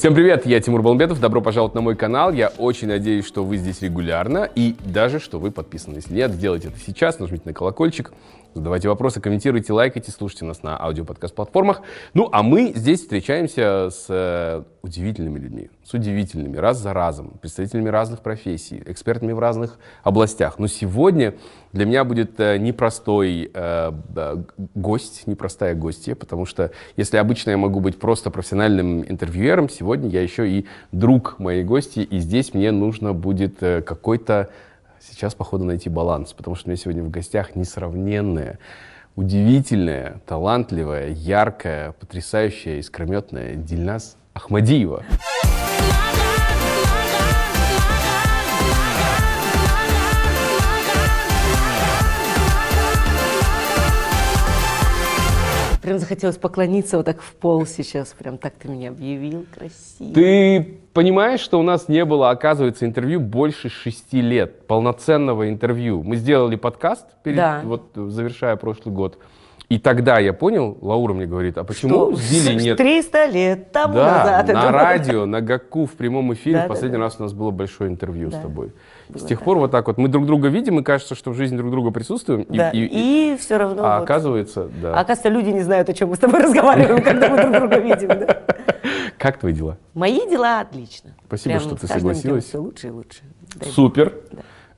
Всем привет, я Тимур Балмбетов, добро пожаловать на мой канал. Я очень надеюсь, что вы здесь регулярно и даже, что вы подписаны. Если нет, сделайте это сейчас, нажмите на колокольчик, задавайте вопросы, комментируйте, лайкайте, слушайте нас на аудиоподкаст-платформах. Ну, а мы здесь встречаемся с э, удивительными людьми, с удивительными, раз за разом, представителями разных профессий, экспертами в разных областях. Но сегодня для меня будет э, непростой э, гость, непростая гостья, потому что если обычно я могу быть просто профессиональным интервьюером, сегодня я еще и друг моей гости, и здесь мне нужно будет э, какой-то сейчас, походу, найти баланс, потому что у меня сегодня в гостях несравненная, удивительная, талантливая, яркая, потрясающая, искрометная Дильназ Ахмадиева. Прям захотелось поклониться вот так в пол сейчас. Прям так ты меня объявил, красиво. Ты понимаешь, что у нас не было, оказывается, интервью больше шести лет, полноценного интервью. Мы сделали подкаст, перед, Да. вот завершая прошлый год. И тогда я понял, Лаура мне говорит, а почему Что? Дилей нет? 300 лет тому Да, назад. на радио, на ГАКУ, в прямом эфире. Да, в последний да, да. раз у нас было большое интервью с Да, С тех так. пор вот так вот мы друг друга видим, и кажется, что в жизни друг друга присутствуем. Да, и- и- И, все равно. а вот. оказывается, да. А оказывается, люди не знают, о чем мы с тобой разговариваем, когда мы друг друга видим. Как твои дела? Мои дела отлично. Спасибо, что ты согласилась. Все лучше и лучше. Супер.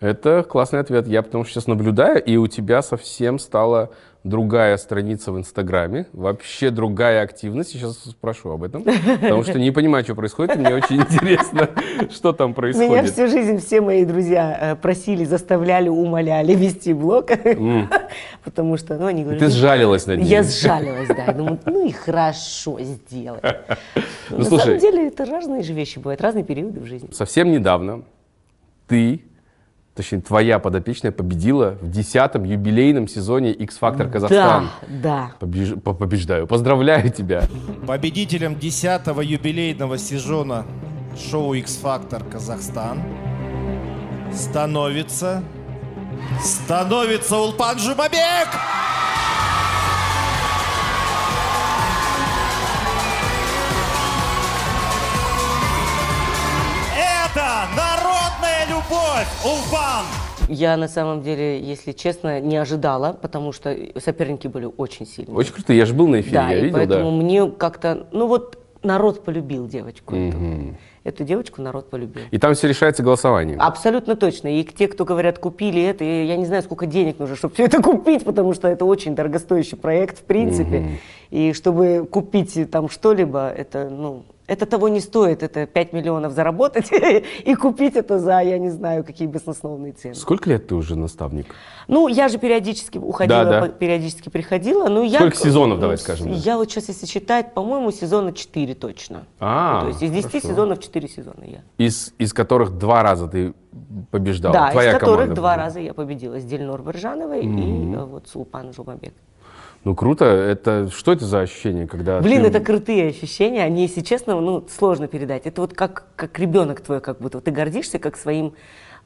Это классный ответ. Я потому что сейчас наблюдаю, и у тебя совсем стала другая страница в Инстаграме, вообще другая активность. Сейчас спрошу об этом, потому что не понимаю, что происходит, и мне очень интересно, что там Меня происходит. всю жизнь все мои друзья э, просили, заставляли, умоляли вести блог, потому что, ну, они говорят... Ты «Ну, сжалилась над ними. Я сжалилась, да. Я думаю, ну и хорошо сделай. Ну, На самом деле, это разные же вещи бывают, разные периоды в жизни. Совсем недавно ты, точнее, твоя подопечная победила в десятом юбилейном сезоне X-Factor Казахстан. Да, да. Побеж- по- Побеждаю. Поздравляю тебя. Победителем 10-го юбилейного сезона шоу X-Factor Казахстан становится... Становится Улпан Жумабек! Любовь, Улпан! Я на самом деле, если честно, не ожидала, потому что соперники были очень сильные. Очень круто. Я же был на эфире, да, я и видел, поэтому да. мне как-то, ну вот народ полюбил девочку. эту. Мгм. Эту девочку народ полюбил. И там все решается голосованием. Абсолютно точно. И те, кто говорят, купили это, и я не знаю, сколько денег нужно, чтобы все это купить, потому что это очень дорогостоящий проект, в принципе. И чтобы купить там что-либо, это, ну, это того не стоит. Это 5 миллионов заработать и купить это за, я не знаю, какие баснословные цены. Сколько лет ты уже наставник? Ну, я же периодически уходила, Да, да. периодически приходила. Ну, я, Сколько сезонов, давай скажем, да? Я вот сейчас, если считать, по-моему, сезона 4 точно. А, Ну, то есть из 10 хорошо. сезонов 4 сезона я. Из, из которых два раза ты побеждал. Да, Твоя из которых команда два раза я победила. С Дельнор Баржановой и э, вот Сулпан Жумабек. Ну круто. Это что это за ощущение, когда Блин, ты- это крутые ощущения, они, если честно, ну, сложно передать. Это вот как, как ребенок твой, как будто. Ты гордишься как своим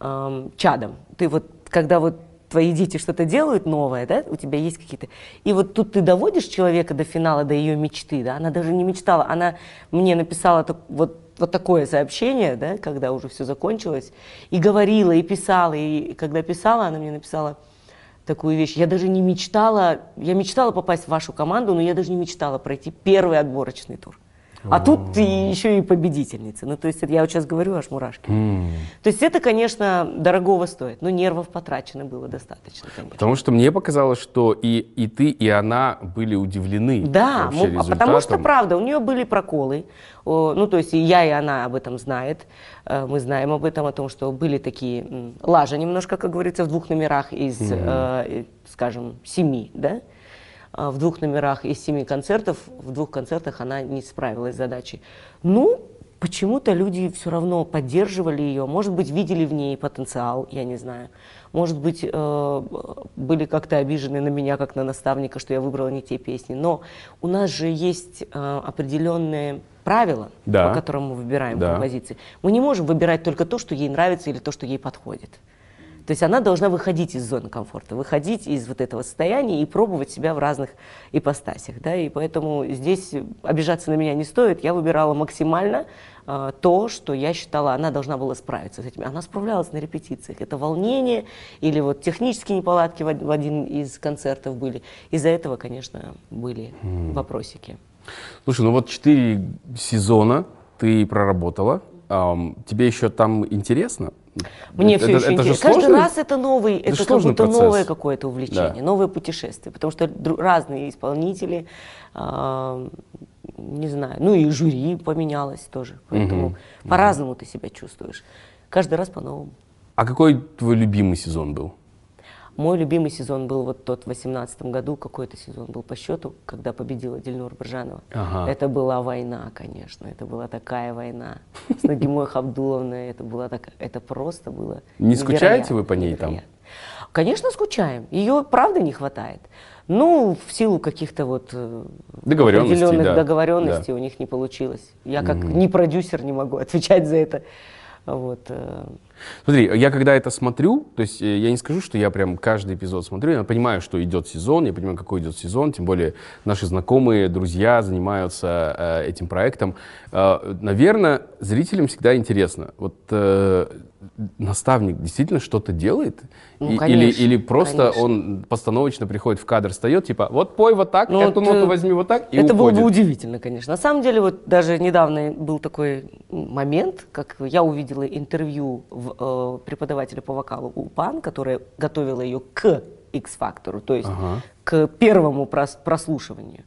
эм, чадом. Ты вот, когда вот твои дети что-то делают новое, да, у тебя есть какие-то... И вот тут ты доводишь человека до финала, до ее мечты, да, она даже не мечтала, она мне написала так- вот, вот такое сообщение, да, когда уже все закончилось, и говорила, и писала, и когда писала, она мне написала такую вещь. Я даже не мечтала, я мечтала попасть в вашу команду, но я даже не мечтала пройти первый отборочный тур. А тут ты еще и победительница. Ну, то есть это я вот сейчас говорю, аж мурашки. То есть это, конечно, дорогого стоит, но нервов потрачено было достаточно, конечно. Потому что мне показалось, что и, и ты, и она были удивлены Да, вообще ну, а потому что, правда, у нее были проколы. Ну, то есть и я, и она об этом знает. Э, Мы знаем об этом, о том, что были такие м, лажа немножко, как говорится, в двух номерах из, э, э, скажем, семи, да? А В двух номерах из семи концертов, в двух концертах она не справилась с задачей. Ну, почему-то люди все равно поддерживали ее, может быть, видели в ней потенциал, я не знаю. Может быть, э, были как-то обижены на меня, как на наставника, что я выбрала не те песни. Но у нас же есть э, определенные правила, Да. по которым мы выбираем Да. композиции. Мы не можем выбирать только то, что ей нравится или то, что ей подходит. То есть она должна выходить из зоны комфорта, выходить из вот этого состояния и пробовать себя в разных ипостасях. Да? И поэтому здесь обижаться на меня не стоит. Я выбирала максимально э, то, что я считала, она должна была справиться с этим. Она справлялась на репетициях. Это волнение или вот технические неполадки в, в один из концертов были. Из-за этого, конечно, были вопросики. Слушай, ну вот четыре сезона ты проработала. Ам, тебе еще там интересно? Мне Это- все это еще же интересно. Каждый сложный- раз это новый, это, же как будто процесс. новое какое-то увлечение, Да. новое путешествие, потому что разные исполнители, а, не знаю, ну и жюри поменялось тоже, поэтому по-разному ты себя чувствуешь, каждый раз по-новому. А какой твой любимый сезон был? Мой любимый сезон был вот тот в 2018 году, какой-то сезон был по счету, когда победила Дильнур Бржанова. Ага. Это была война, конечно, это была такая война. С Нагимой Хабдуловной, это была такая, это просто было Не скучаете вы по ней там? Конечно, скучаем. Ее правда не хватает. Ну, в силу каких-то вот э, Договоренностей, определенных да. договоренностей Да. у них не получилось. Я как не продюсер не могу отвечать за это. Вот. Смотри, я когда это смотрю, то есть э, я не скажу, что я прям каждый эпизод смотрю, я понимаю, что идет сезон, я понимаю, какой идет сезон, тем более наши знакомые, друзья занимаются э, этим проектом. Э, наверное, зрителям всегда интересно, вот э, наставник действительно что-то делает? Ну, И- или, конечно, или просто конечно. он постановочно приходит в кадр, встает, типа, вот пой вот так, Ну, эту вот, ноту э, возьми вот так и это было уходит. бы удивительно, конечно. На самом деле, вот даже недавно был такой момент, как я увидела интервью в, э, преподавателя по вокалу УПАН, которая готовила ее к X-фактору, то есть Ага. к первому прос- прослушиванию.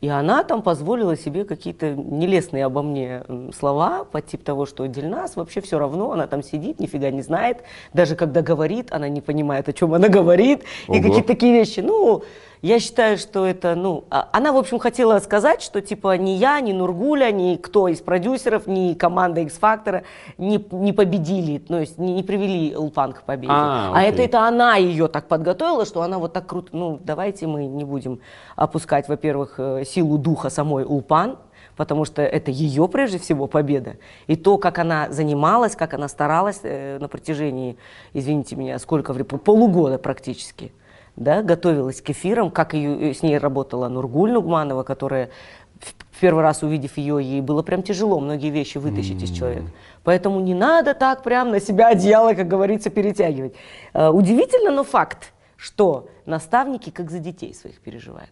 И она там позволила себе какие-то нелестные обо мне слова, по типу того, что Дельнас вообще все равно, она там сидит, нифига не знает, даже когда говорит, она не понимает, о чем она говорит, и Ого. какие-то такие вещи. Ну, я считаю, что это, ну, а- она, в общем, хотела сказать, что, типа, ни я, ни Нургуля, ни кто из продюсеров, ни команда X-Factor не, не победили, то есть не, не привели Улпан к победе. А, А, это, это она ее так подготовила, что она вот так круто, ну, давайте мы не будем опускать, во-первых, э, силу духа самой Улпан, потому что это ее, прежде всего, победа. И то, как она занималась, как она старалась э, на протяжении, извините меня, сколько времени, полугода практически, да, готовилась к эфирам, как ее, э, с ней работала Нургуль Нугманова, которая в первый раз увидев ее, ей было прям тяжело многие вещи вытащить из человека. Поэтому не надо так прям на себя одеяло, как говорится, перетягивать. Э, Удивительно, но факт, что наставники как за детей своих переживают.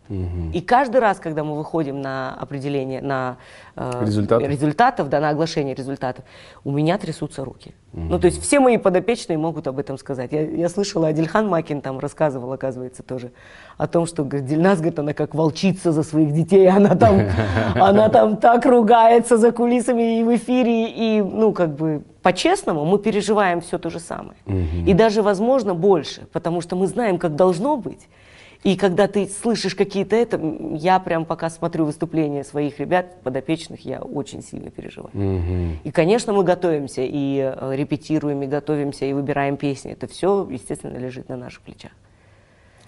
И каждый раз, когда мы выходим на определение, на э, Результаты? результатов, да, на оглашение результатов, у меня трясутся руки. Ну, то есть все мои подопечные могут об этом сказать. Я, я слышала, Адильхан Макин там рассказывал, оказывается, тоже о том, что говорит, Дильназ, говорит, она как волчица за своих детей, она там, она там так ругается за кулисами и в эфире, и, ну, как бы, по-честному, мы переживаем все то же самое. И даже, возможно, больше, потому что мы знаем, как должно быть. И когда ты слышишь какие-то это, я прям пока смотрю выступления своих ребят, подопечных, я очень сильно переживаю. И, конечно, мы готовимся, и э, репетируем, и готовимся, и выбираем песни. Это все, естественно, лежит на наших плечах.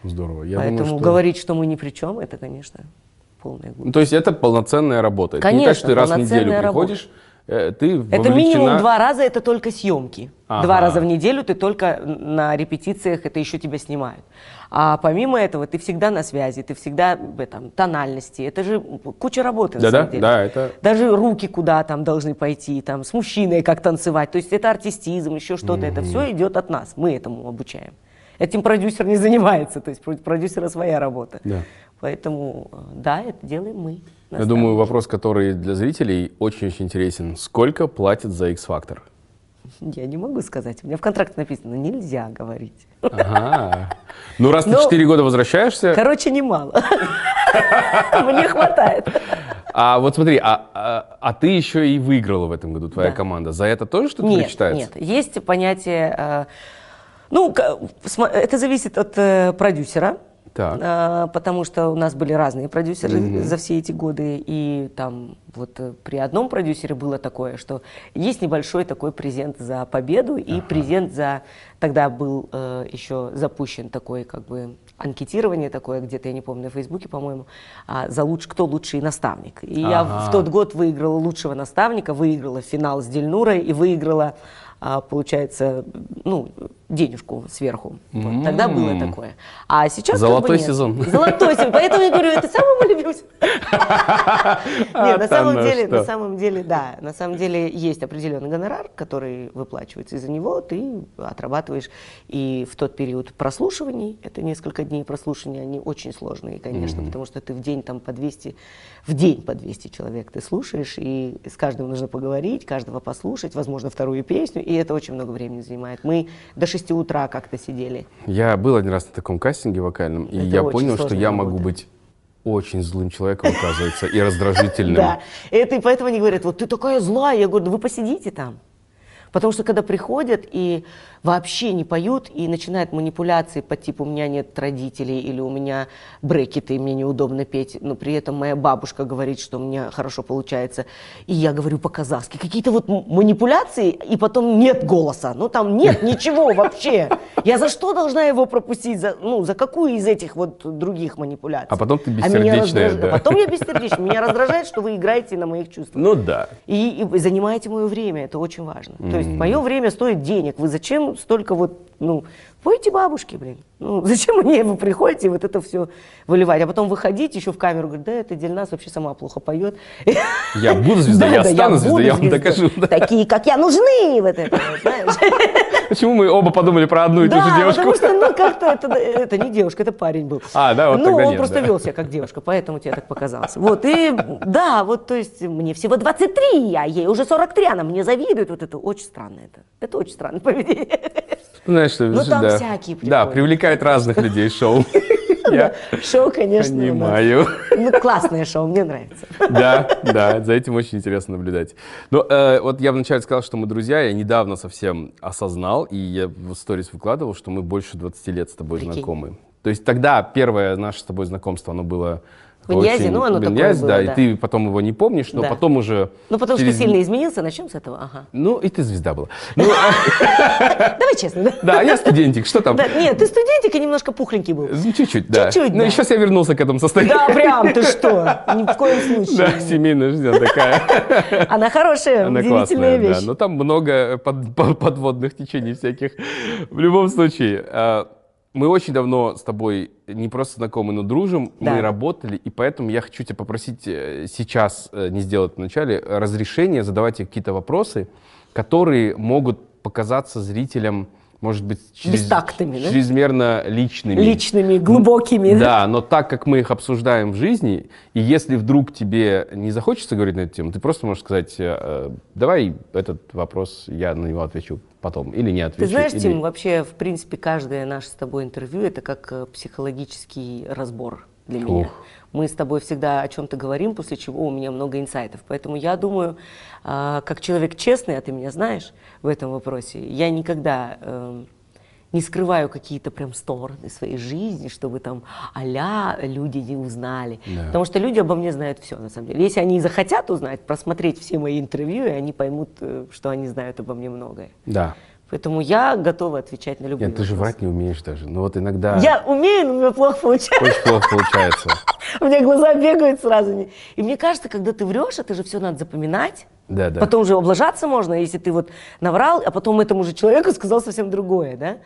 Здорово. Я Поэтому думаю, что... говорить, что мы ни при чем, это, конечно, полная глупость. Ну, то есть это полноценная работа. Это не так, Конечно, что ты раз в неделю работа. приходишь, э, ты Это минимум вовлечена- два раза, это только съемки. Ага. Два раза в неделю ты только на репетициях, это еще тебя снимают. А помимо этого ты всегда на связи, ты всегда в этом, тональности. Это же куча работы на Да-да, самом деле. да, это- Даже руки куда там должны пойти, там с мужчиной как танцевать. То есть это артистизм, еще что-то. Это все идет от нас, мы этому обучаем. Этим продюсер не занимается, то есть про- продюсера своя работа. Да. Поэтому, э, да, это делаем мы. Я думаю, вопрос, который для зрителей очень-очень интересен. Сколько платят за X-Factor? Я не могу сказать. У меня в контракте написано, нельзя говорить. Ага. Ну, раз ты Ну, 4 года возвращаешься, Короче, немало. Мне хватает. а вот смотри, а, а- а ты еще и выиграла в этом году, твоя Да. команда. За это тоже что-то Нет, причитается? нет. Есть понятие... э, Ну, это зависит от э, продюсера. Так. А, потому что у нас были разные продюсеры за все эти годы, и там вот э, при одном продюсере было такое, что есть небольшой такой презент за победу и презент за тогда был э, еще запущен такой как бы анкетирование такое где-то я не помню на Фейсбуке по-моему а, за луч кто лучший наставник и я в- Ага. в тот год выиграла лучшего наставника выиграла финал с Дельнурой и выиграла а, получается, ну, денежку сверху. Вот, Тогда было такое. А сейчас как бы Золотой нет. сезон. Золотой сезон. Поэтому я говорю, это самый любимый сезон. Нет, на А самом деле, на самом деле, да, на самом деле есть определенный гонорар, который выплачивается, и за него ты отрабатываешь. И в тот период прослушиваний, это несколько дней прослушивания, они очень сложные, конечно, потому что ты в день там по 200, в день по 200 человек ты слушаешь, и с каждым нужно поговорить, каждого послушать, возможно, вторую песню, и это очень много времени занимает. Мы до 6 утра как-то сидели. Я был один раз на таком кастинге вокальном, и Это я понял, что я работа. могу быть очень злым человеком, оказывается, и раздражительным. Да, это, и поэтому они говорят, вот ты такая злая. Я говорю, да вы посидите там. Потому что когда приходят и вообще не поют, и начинают манипуляции по типу «у меня нет родителей» или «у меня брекеты, и мне неудобно петь», но при этом моя бабушка говорит, что у меня хорошо получается, и я говорю по-казахски. Какие-то вот манипуляции, и потом нет голоса. Ну там нет ничего вообще. Я за что должна его пропустить? За, ну, за какую из этих вот других манипуляций? А потом ты меня бессердечная, раздраж- да. а потом я бессердечная. Меня раздражает, что вы играете на моих чувствах. Ну да. И, и занимаете мое время, это очень важно. То есть мое время стоит денег. Вы зачем столько вот, ну, пойте бабушки, блин. Ну, зачем мне вы приходите и вот это все выливать? А потом выходить еще в камеру, говорить, да, это Дельнас вообще сама плохо поет. Я буду звездой, я стану звездой, я вам докажу. Такие, как я, нужны вот это, знаешь. Почему мы оба подумали про одну и ту же Да, девушку? потому что, ну, как-то это, это не девушка, это парень был. А, да, вот Ну, тогда он нет, просто да. вел себя как девушка, поэтому тебе так показалось. Вот, и, да, вот, то есть, мне всего 23, а ей уже 43, она мне завидует. Вот это очень странно, это, это очень странное поведение. Знаешь, что, Ну, там да. всякие Да, приходят. привлекает разных людей шоу. Я Шоу, конечно, понимаю. Ну, классное шоу, мне нравится. Да, да, за этим очень интересно наблюдать. Но э, вот я вначале сказал, что мы друзья, я недавно совсем осознал, и я в сторис выкладывал, что мы больше 20 лет с тобой Прикинь. знакомы. То есть тогда первое наше с тобой знакомство, оно было Очень- ну, оно в такое Иньязе, было, да, да. и ты потом его не помнишь, но Да. потом уже... Ну, потому через- что сильно изменился, начнем с этого, ага. Ну, и ты звезда была. Ну, а, Давай честно, да? да, я студентик, что там? Да, Нет, ты студентик и немножко пухленький был. Ну, Чуть-чуть, да. Чуть-чуть, Ну, да. сейчас я вернулся к этому состоянию. Да, прям, ты что? Ни в коем случае. Да, семейная жизнь такая. Она хорошая, Она удивительная вещь. да. Но там много под- по- подводных течений всяких. В любом случае, а, мы очень давно с тобой не просто знакомы, но дружим. Да. Мы работали, и поэтому я хочу тебя попросить э, сейчас, э, не сделать вначале, разрешение задавать тебе какие-то вопросы, которые могут показаться зрителям, может быть, через- Бестактными, да? чрезмерно личными. Личными, глубокими. Да, но так как мы их обсуждаем в жизни, и если вдруг тебе не захочется говорить на эту тему, ты просто можешь сказать, э, э, давай этот вопрос, я на него отвечу потом, или не отвечу. Ты знаешь, или- Тим, вообще, в принципе, каждое наше с тобой интервью это как э, психологический разбор для меня. Ух. Мы с тобой всегда о чем-то говорим, после чего у меня много инсайтов. Поэтому я думаю, а, как человек честный, а ты меня знаешь в этом вопросе, я никогда эм, не скрываю какие-то прям стороны своей жизни, чтобы там а люди не узнали. Да. Потому что люди обо мне знают все, на самом деле. Если они захотят узнать, просмотреть все мои интервью, и они поймут, э, что они знают обо мне многое. Да. Поэтому я готова отвечать на любые Нет, ты же вопросы. врать не умеешь даже. Но вот иногда Я умею, но у меня плохо получается. очень плохо получается. У меня глаза бегают сразу. И мне кажется, когда ты врешь, это же все надо запоминать. Да, да. Потом же облажаться можно, если ты вот наврал, а потом этому же человеку сказал совсем другое, да?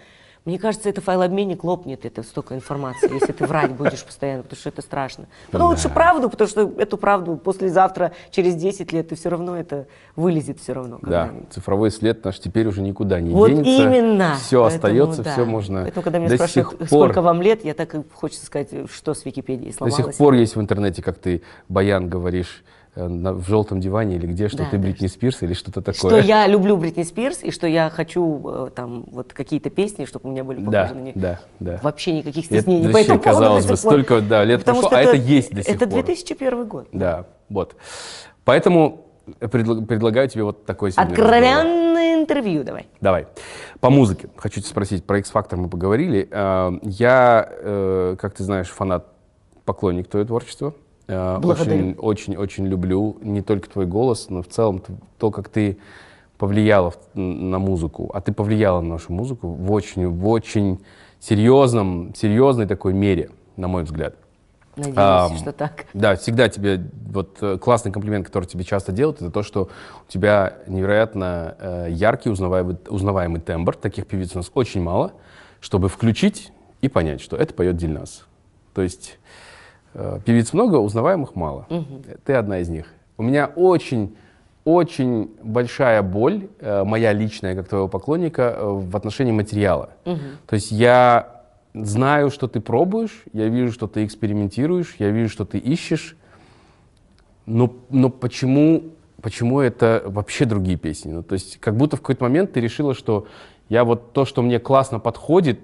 Мне кажется, это файлообменник лопнет, это столько информации, если ты врать будешь постоянно, потому что это страшно. Потом лучше правду, потому что эту правду послезавтра, через 10 лет, ты все равно это вылезет все равно. Да, цифровой след наш теперь уже никуда не Вот денется. именно. Все Поэтому остается, да. все можно. Поэтому, когда меня до спрашивают, сих пор, сколько вам лет, я так и хочется сказать, что с Википедией До сломалось. сих пор есть в интернете, как ты, Баян, говоришь в желтом диване или где, что Да, ты да, Бритни Спирс или что-то Что такое. я люблю Бритни Спирс, и что я хочу э, там вот какие-то песни, чтобы у меня были Да, похожи на них. да, да. Вообще никаких Это стеснений. по вообще, этому поводу казалось до бы, столько, да, лет Потому прошло, что а это есть до сих Это пор. 2001 год. Да, вот. Поэтому предла- предлагаю тебе вот такой сегодня разговор. Откровенное интервью давай. Давай. По музыке. Хочу тебя спросить. Про X-Factor мы поговорили. Э, Я, э, как ты знаешь, фанат, поклонник твоего творчества. Э, Благодарю. Очень, очень, очень люблю не только твой голос, но в целом то, как ты повлияла на музыку. А ты повлияла на нашу музыку в очень, в очень серьезном, серьезной такой мере, на мой взгляд. Надеюсь, Ам, что так. Да, всегда тебе вот э, классный комплимент, который тебе часто делают, это то, что у тебя невероятно э, яркий, узнаваемый, узнаваемый тембр. Таких певиц у нас очень мало, чтобы включить и понять, что это поет Дильназ. То есть певиц много, узнаваемых мало. Ты одна из них. У меня очень очень большая боль, э, моя личная, как твоего поклонника, э, в отношении материала. То есть я знаю, что ты пробуешь, я вижу, что ты экспериментируешь, я вижу, что ты ищешь, но, но почему, почему это вообще другие песни? Ну, то есть как будто в какой-то момент ты решила, что я вот то, что мне классно подходит,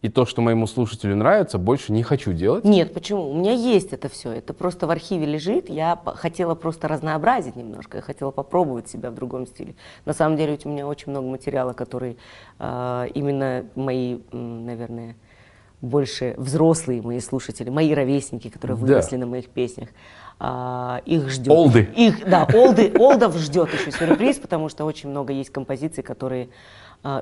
и то, что моему слушателю нравится, больше не хочу делать. Нет, почему? У меня есть это все. Это просто в архиве лежит. Я хотела просто разнообразить немножко. Я хотела попробовать себя в другом стиле. На самом деле у меня очень много материала, который э, именно мои, наверное, больше взрослые мои слушатели, мои ровесники, которые Да. выросли на моих песнях, а, их ждет. Олды. Их, да, олды, олдов ждет еще сюрприз, потому что очень много есть композиций, которые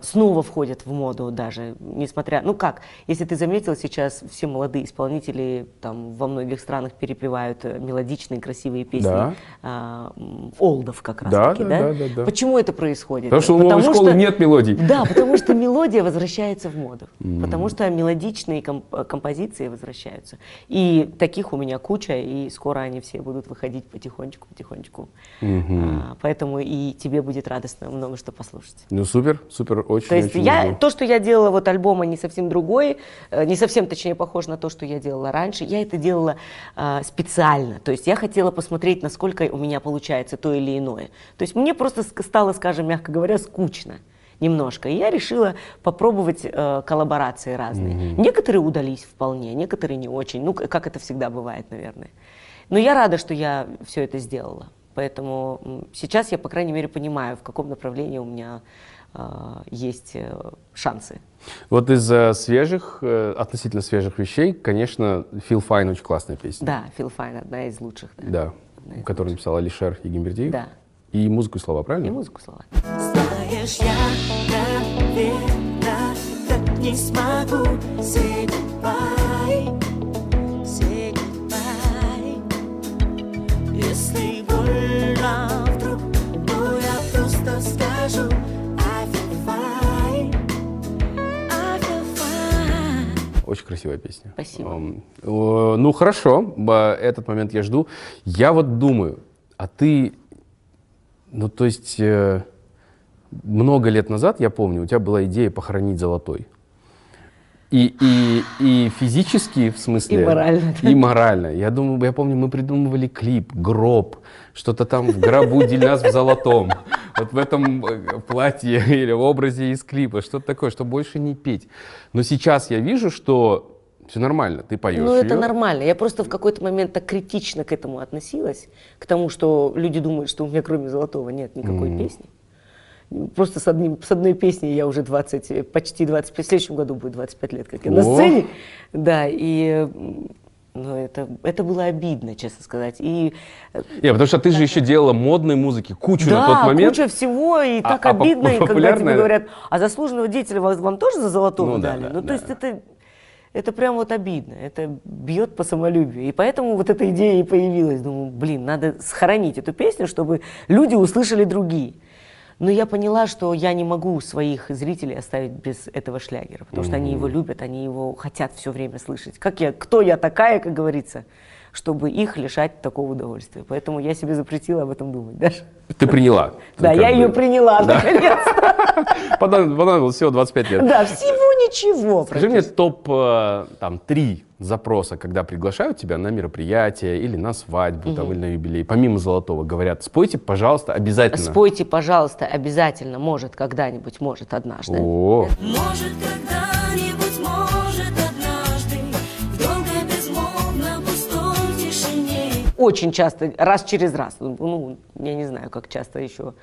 снова входят в моду даже, несмотря, ну как, если ты заметил, сейчас все молодые исполнители там во многих странах перепевают э, мелодичные, красивые песни Да. а, олдов как раз Да, таки, да, да? да, да, да. Почему это происходит? Потому что у новой школы нет мелодий. Да, потому что мелодия возвращается в моду, потому что мелодичные комп- композиции возвращаются. И таких у меня куча, и скоро они все будут выходить потихонечку, потихонечку. А, поэтому и тебе будет радостно много что послушать. Ну супер, супер, очень. То есть очень я, жду. то, что я делала, вот альбома не совсем другой, э, не совсем, точнее, похож на то, что я делала раньше. Я это делала э, специально. То есть я хотела посмотреть, насколько у меня получается то или иное. То есть мне просто стало, скажем, мягко говоря, скучно немножко. И я решила попробовать э, коллаборации разные. Некоторые удались вполне, некоторые не очень. Ну, как это всегда бывает, наверное. Но я рада, что я все это сделала. Поэтому сейчас я, по крайней мере, понимаю, в каком направлении у меня есть э, шансы. Вот из э, свежих, э, относительно свежих вещей, конечно, Feel Fine очень классная песня. Да, Фил Файн одна из лучших. Да. Да, которую написал Алишер Егимбердиев. Да. И музыку и слова, И правильно? музыку слова. Знаешь, я, наверное, так не смогу Say goodbye, say goodbye Если больно вдруг, но я просто скажу Очень красивая песня. Спасибо. Ну хорошо, этот момент я жду. Я вот думаю, а ты, ну то есть э, много лет назад, я помню, у тебя была идея похоронить золотой. И, и, и физически, в смысле... И морально. И морально. Я думаю, я помню, мы придумывали клип, гроб, что-то там в гробу Дильназ в золотом. Вот в этом э, платье или в образе из клипа, что-то такое, что больше не петь. Но сейчас я вижу, что все нормально, ты поешь Ну, это её. нормально. Я просто в какой-то момент так критично к этому относилась, к тому, что люди думают, что у меня кроме золотого нет никакой песни. Просто с, одним, с одной песней я уже 20, э, почти 25, в следующем году будет 25 лет, как я на О! сцене. Да, и ну, это, это было обидно, честно сказать. И э, Не, потому что ты же еще делала модной музыки, кучу да, на тот момент. куча всего, и А- так а обидно, и когда тебе говорят, а заслуженного деятеля вас- вам тоже за золотого Ну да, дали? да, ну, то да. есть это, это прям вот обидно, это бьет по самолюбию. И поэтому вот эта идея и появилась. Думаю, блин, надо сохранить эту песню, чтобы люди услышали другие. Но я поняла, что я не могу своих зрителей оставить без этого шлягера, потому что они его любят, они его хотят все время слышать. Как я, кто я такая, как говорится, чтобы их лишать такого удовольствия. Поэтому я себе запретила об этом думать даже. Ты приняла. Да, я ее приняла, Да. Понадобилось всего 25 лет. Да, всего ничего. Скажи мне топ э, там три запроса, когда приглашают тебя на мероприятие или на свадьбу там, или на юбилей. Помимо золотого говорят, спойте, пожалуйста, обязательно. Спойте, пожалуйста, обязательно, может, когда-нибудь, может, однажды. О, Может, когда-нибудь, может, однажды В долгой безмолвно пустой тишине Очень часто, раз через раз, ну, я не знаю, как часто еще.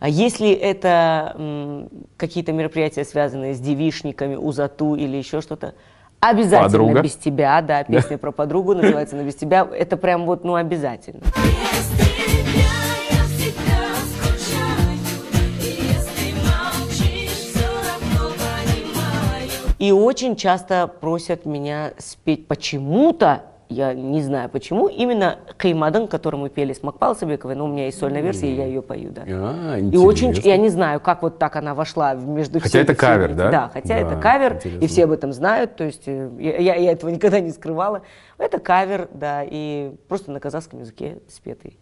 А Если это какие-то мероприятия, связанные с девишниками, узату или еще что-то, обязательно Подруга. без тебя, да, песня про подругу называется, но без тебя, это прям вот, ну, обязательно. И очень часто просят меня спеть почему-то. Я не знаю почему, именно Каймадан, который мы пели с Макпал Сабековой, но у меня есть сольная версия, и я ее пою, да. А, И очень, я не знаю, как вот так она вошла между Хотя всеми это кавер, всеми. да? Да, хотя Да, это кавер, интересно. и все об этом знают, то есть э, я, я- я этого никогда не скрывала. Это кавер, да, и просто на казахском языке спетый.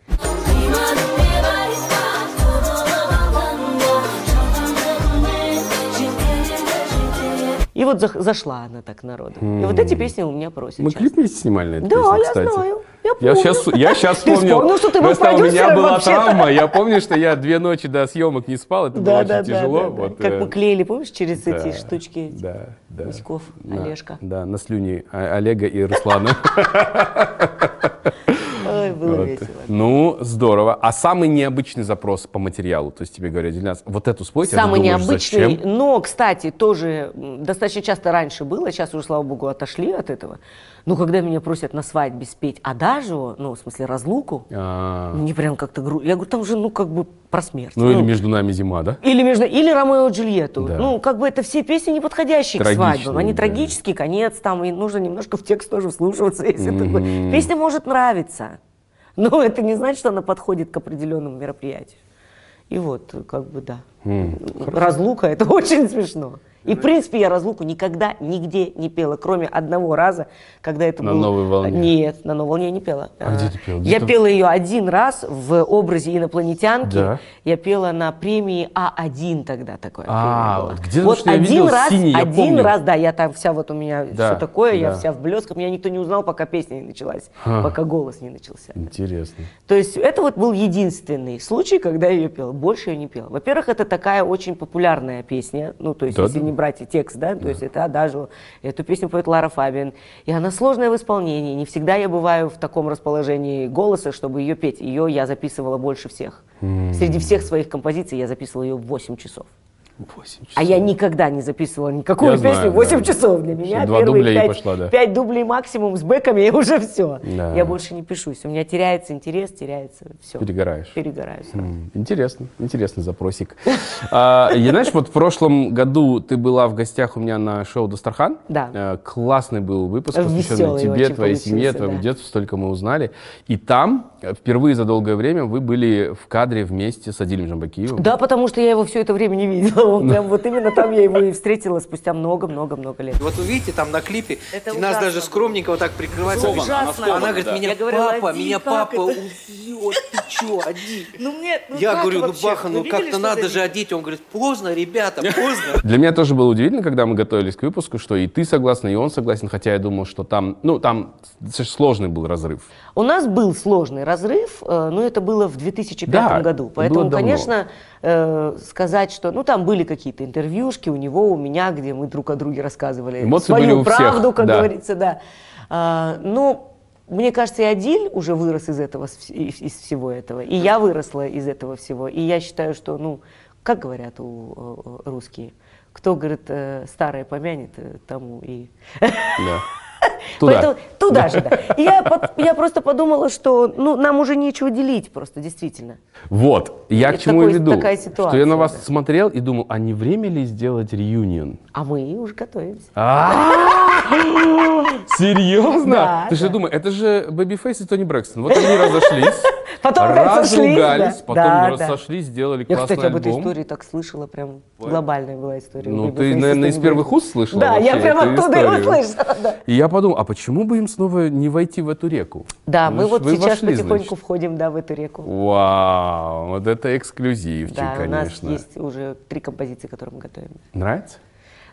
И вот зашла она так народу. И вот эти песни у меня просят Мы клип вместе снимали на эту Да, песню, я кстати. знаю. Я Я помню. сейчас, я сейчас Ты вспомнил. вспомнил, что ты был Просто у меня была травма. Я помню, что я две ночи до съемок не спал. Это было Да, очень да, да, тяжело. да, да. Вот, Как э, мы клеили, помнишь, через да, эти штучки Да, да. Миськов, На- Олежка. Да, на слюни О- Олега и Руслана. Было Вот. весело. Ну, здорово. А самый необычный запрос по материалу? То есть тебе говорят, Дильназ, вот эту спойте, а ты Самый думаешь, необычный, зачем? но, кстати, тоже достаточно часто раньше было, сейчас уже, слава богу, отошли от этого. Но когда меня просят на свадьбе спеть адажио, ну, в смысле, разлуку, А, мне прям как-то грустно. Я говорю, там же, ну, как бы про смерть. Ну, или между нами зима, да? Или между или Ромео и Джульетту. Да. Ну, как бы это все песни не подходящие к свадьбам. Они да. трагический конец, там и нужно немножко в текст тоже вслушиваться, если такое. Песня может нравиться, но это не значит, что она подходит к определенному мероприятию. И вот, как бы, да. Разлука это очень смешно. И, в принципе, я разлуку никогда нигде не пела, кроме одного раза, когда это На был... «Новой волне». Нет, на новой волне я не пела. А где ты пела? Я Где-то- пела ее один раз в образе инопланетянки. Да. Я пела на премии А1 тогда такое. А, вот где-то вот я один видел раз, синий, я один помню. раз, да, я там вся вот у меня Да, все такое, я да. вся в блесках, меня никто не узнал, пока песня не началась, А. пока голос не начался. Интересно. То есть это вот был единственный случай, когда я ее пела. Больше я не пела. Во-первых, это такая очень популярная песня. Ну, то есть, Да, если да. не брать и текст, да, то есть это Адажу. Эту песню поет Лара Фабиан. И она сложная в исполнении. Не всегда я бываю в таком расположении голоса, чтобы ее петь. Ее я записывала больше всех. Среди всех своих композиций я записывала ее в 8 часов. А я никогда не записывала никакую Я знаю, песню 8 да. часов. Для меня Два первые дубля и 5, пошла, да. дублей максимум с бэками, и уже все. Да. Я больше не пишусь. У меня теряется интерес, теряется все. Перегораешь. Перегораю сразу. М, Интересно, интересный запросик. А, Я, знаешь, вот в прошлом году ты была в гостях у меня на шоу «Дастархан». Да. Э, Классный был выпуск, посвященный тебе, твоей семье, твоему да. детству, столько мы узнали. И там э, впервые за долгое время вы были в кадре вместе с Адилем Жамбакиевым. Да, потому что я его все это время не видела. Он прям вот именно там я его и встретила спустя много-много-много лет. Вот вы видите, там на клипе Это нас даже скромненько вот так прикрывается. Это ужасно. Она говорит, меня папа, «Ади, меня папа это?» убьет, ты чё, Ади? Ну мне, Я говорю, ну Баха, ну как-то надо же одеть. Он говорит, поздно, ребята, поздно. Для меня тоже было удивительно, когда мы готовились к выпуску, что и ты согласна, и он согласен, хотя я думал, что там, ну, там сложный был разрыв. У нас был сложный разрыв, э, но это было в 2005 Да, году. было Поэтому, давно. конечно, э, сказать, что... Ну, там были какие-то интервьюшки у него, у меня, где мы друг о друге рассказывали Эмоции свою были у всех, правду, как да. говорится, да. А, ну, мне кажется, и Адиль уже вырос из этого, из, из всего этого, и я выросла из этого всего. И я считаю, что, ну, как говорят у э, русские, кто, говорит, э, старое помянет, тому и... Да. Туда. Поэтому туда же, да. И я, я просто подумала, что ну, нам уже нечего делить просто, действительно. Вот, я к Это чему и такой- веду. такая что я ситуация, на вас да. смотрел и думал, а не время ли сделать реюнион? А мы уже готовимся. А, Серьезно? Да, Ты же да. думай, это же Бэби Фейс и Тони Брэкстон. Вот они разошлись, Потом сошлись, разругались, да. потом Да, да. разошлись, сделали Я, классный кстати, об этой альбом. истории так слышала, прям глобальная была история. Ну, ты, наверное, из первых уст слышала Да, я прям оттуда и услышала. Да, И я подумал, а почему бы им снова не войти в эту реку? Да, мы ж- вот сейчас вошли, потихоньку значит. входим да, в эту реку. Вау, вот это эксклюзивчик, Да, у нас конечно. есть уже три композиции, которые мы готовим. Нравится?